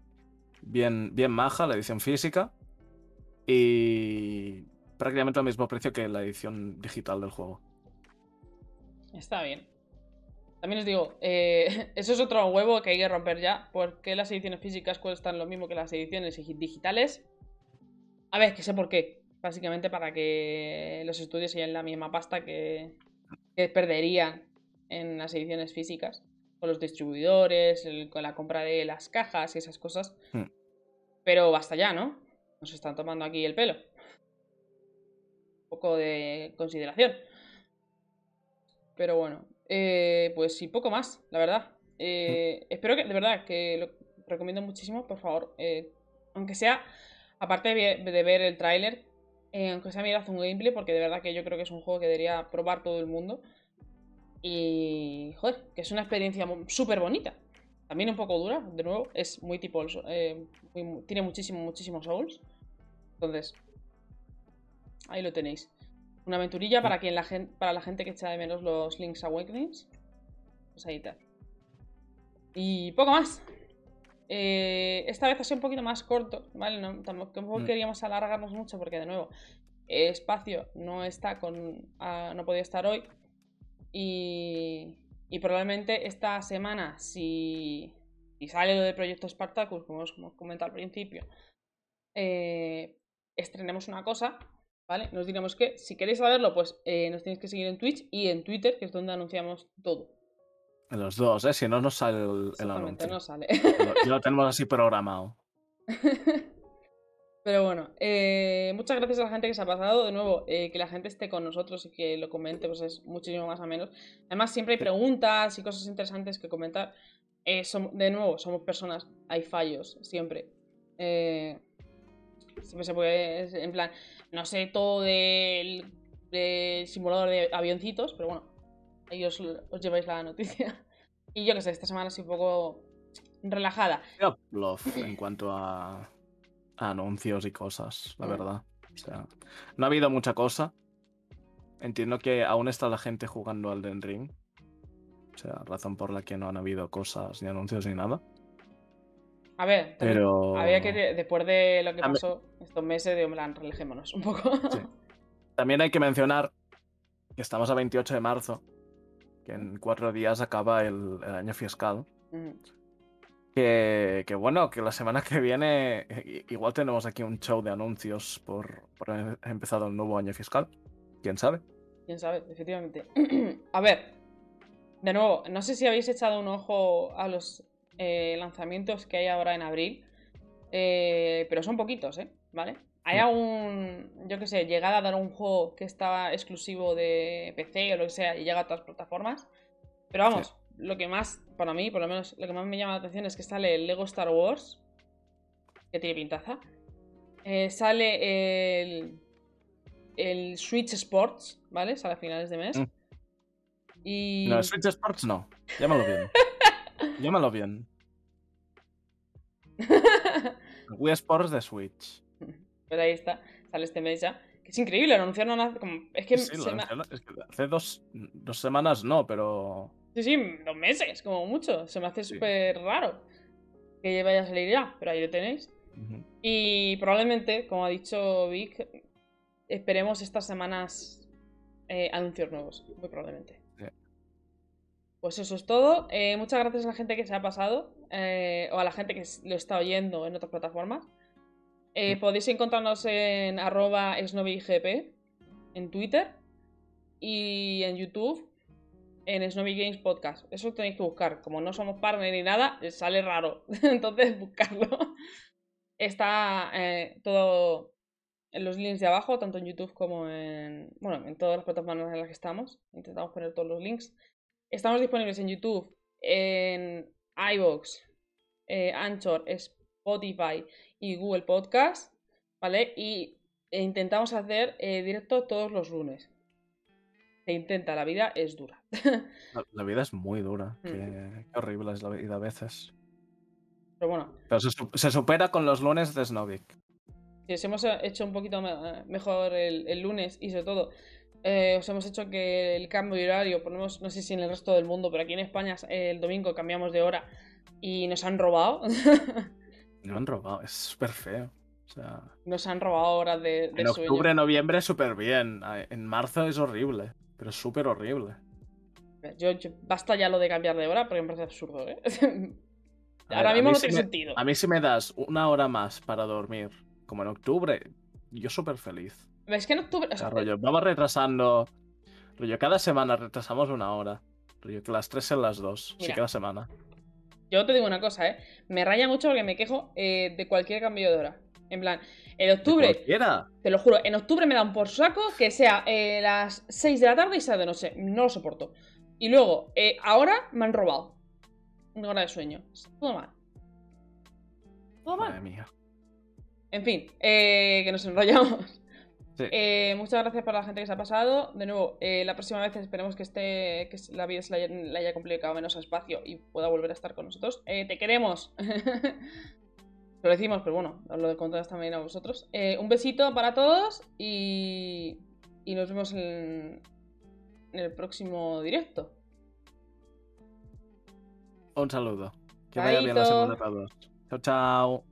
bien, bien maja la edición física y prácticamente al mismo precio que la edición digital del juego. Está bien. También os digo, eh, *laughs* eso es otro huevo que hay que romper ya, porque las ediciones físicas cuestan lo mismo que las ediciones digitales. A ver, que sé por qué. Básicamente para que los estudios sean la misma pasta que, que perderían en las ediciones físicas con los distribuidores, con la compra de las cajas y esas cosas. Hmm. Pero basta ya, ¿no? Nos están tomando aquí el pelo. Un poco de consideración. Pero bueno, eh, pues sí, poco más, la verdad. Eh, hmm. Espero que, de verdad, que lo recomiendo muchísimo, por favor. Eh, aunque sea, aparte de, ver el tráiler, aunque sea mirad un gameplay, porque de verdad que yo creo que es un juego que debería probar todo el mundo. Y, joder, que es una experiencia súper bonita. también un poco dura, de nuevo, es muy tipo, eh, tiene muchísimo, muchísimos souls. Entonces, ahí lo tenéis. Una aventurilla para, quien la gente, para la gente que echa de menos los Link's Awakenings. Pues ahí está. Y poco más. Eh, esta vez ha sido un poquito más corto, ¿vale? No, tampoco mm. queríamos alargarnos mucho porque, de nuevo, espacio no está con. Ah, no podía estar hoy. Y, y probablemente esta semana, si, si sale lo del proyecto Spartacus, como os hemos comentado al principio, eh, estrenemos una cosa ¿vale? Nos diremos que si queréis saberlo, pues eh, nos tenéis que seguir en Twitch y en Twitter, que es donde anunciamos todo. En los dos, ¿eh? Si no, nos sale el, el anuncio. no sale. Lo, lo tenemos así programado. *laughs* Pero bueno, eh, muchas gracias a la gente que se ha pasado. De nuevo, eh, que la gente esté con nosotros y que lo comente, pues es muchísimo más a menos. Además, siempre hay preguntas y cosas interesantes que comentar. de nuevo, somos personas, hay fallos, siempre. siempre se puede, en plan, no sé todo del, simulador de avioncitos, pero bueno, ahí os, lleváis la noticia. *laughs* Y yo que sé, esta semana estoy un poco relajada. en cuanto a, anuncios y cosas, la mm. verdad. O sea, no ha habido mucha cosa. Entiendo que aún está la gente jugando al Den Ring. O sea, razón por la que no han habido cosas, ni anuncios, ni nada. A ver, pero... había que, después de lo que pasó estos meses, de plan, relajémonos un poco. *laughs* También hay que mencionar que estamos a 28 de marzo, que en cuatro días acaba el, año fiscal. Que, bueno, que la semana que viene igual tenemos aquí un show de anuncios por, por haber empezado el nuevo año fiscal. ¿Quién sabe? ¿Quién sabe? Efectivamente. *clears throat* a ver, de nuevo, no sé si habéis echado un ojo a los eh, lanzamientos que hay ahora en abril. Eh, pero son poquitos, ¿eh? ¿Vale? Hay algún, yo qué sé, llegada a dar un juego que estaba exclusivo de PC o lo que sea y llega a otras plataformas. Pero vamos, lo que más, para mí, por lo menos, lo que más me llama la atención es que sale el Lego Star Wars, que tiene pintaza. sale el, el Switch Sports, ¿vale? Sale a finales de mes. Mm. Y... No, Switch Sports no. Llámalo bien. *laughs* Llámalo bien. *laughs* Wii Sports de Switch. Pues ahí está, sale este mes ya. Que es increíble, lo anunciaron hace como... Es que, hace dos, semanas no, pero... Sí, sí, dos meses, como mucho. Se me hace súper raro que vaya a salir ya, pero ahí lo tenéis. Y probablemente, como ha dicho Vic, esperemos estas semanas eh, anuncios nuevos, muy probablemente. Pues eso es todo. Eh, muchas gracias a la gente que se ha pasado eh, o a la gente que lo está oyendo en otras plataformas. Eh, podéis encontrarnos en arroba en Twitter y en YouTube en Snobby Games Podcast. Eso tenéis que buscar. Como no somos partner ni nada, sale raro. *laughs* Entonces, buscarlo. Está todo en los links de abajo, tanto en YouTube como en, bueno, en todas las plataformas en las que estamos. Intentamos poner todos los links. Estamos disponibles en YouTube, en iVoox, eh, Anchor, Spotify y Google Podcast, ¿vale? Y intentamos hacer eh, directo todos los lunes. Se intenta, la vida es dura. *laughs* la, vida es muy dura. Mm. Qué, horrible es la vida a veces. Pero bueno. Pero se, supera con los lunes de Snovik. Sí, hemos hecho un poquito mejor el lunes y sobre todo eh, os hemos hecho que el cambio de horario, ponemos, no sé si en el resto del mundo, pero aquí en España el domingo cambiamos de hora y nos han robado. *laughs* nos han robado, es súper feo. nos han robado horas de, de En octubre, noviembre, súper bien. En marzo es horrible, pero es súper horrible. Yo, basta ya lo de cambiar de hora porque me parece absurdo, ¿eh? Ahora mismo no tiene sentido. A mí si me das una hora más para dormir, como en octubre, yo súper feliz. Es que en octubre. vamos retrasando. Rollo, cada semana retrasamos una hora. Rollo, que las tres son las dos. sí, cada semana. Yo te digo una cosa, ¿eh? Me raya mucho porque me quejo eh, de cualquier cambio de hora. En plan, en octubre. Te lo juro, en octubre me dan por saco que sea eh, las 6 de la tarde y sea de noche. No lo soporto. Y luego, eh, ahora me han robado. Una hora de sueño. Todo mal. Todo mal. Madre mía. En fin, que nos enrollamos. Eh, muchas gracias por la gente que se ha pasado. De nuevo, eh, la próxima vez esperemos que esté que la vida se le haya, complicado menos espacio y pueda volver a estar con nosotros. Eh, te queremos. *laughs* lo decimos, pero bueno, os lo contamos también a vosotros. un besito para todos y, y nos vemos en, en el próximo directo. Un saludo. Que vaya bien la semana a todos. Chao, chao.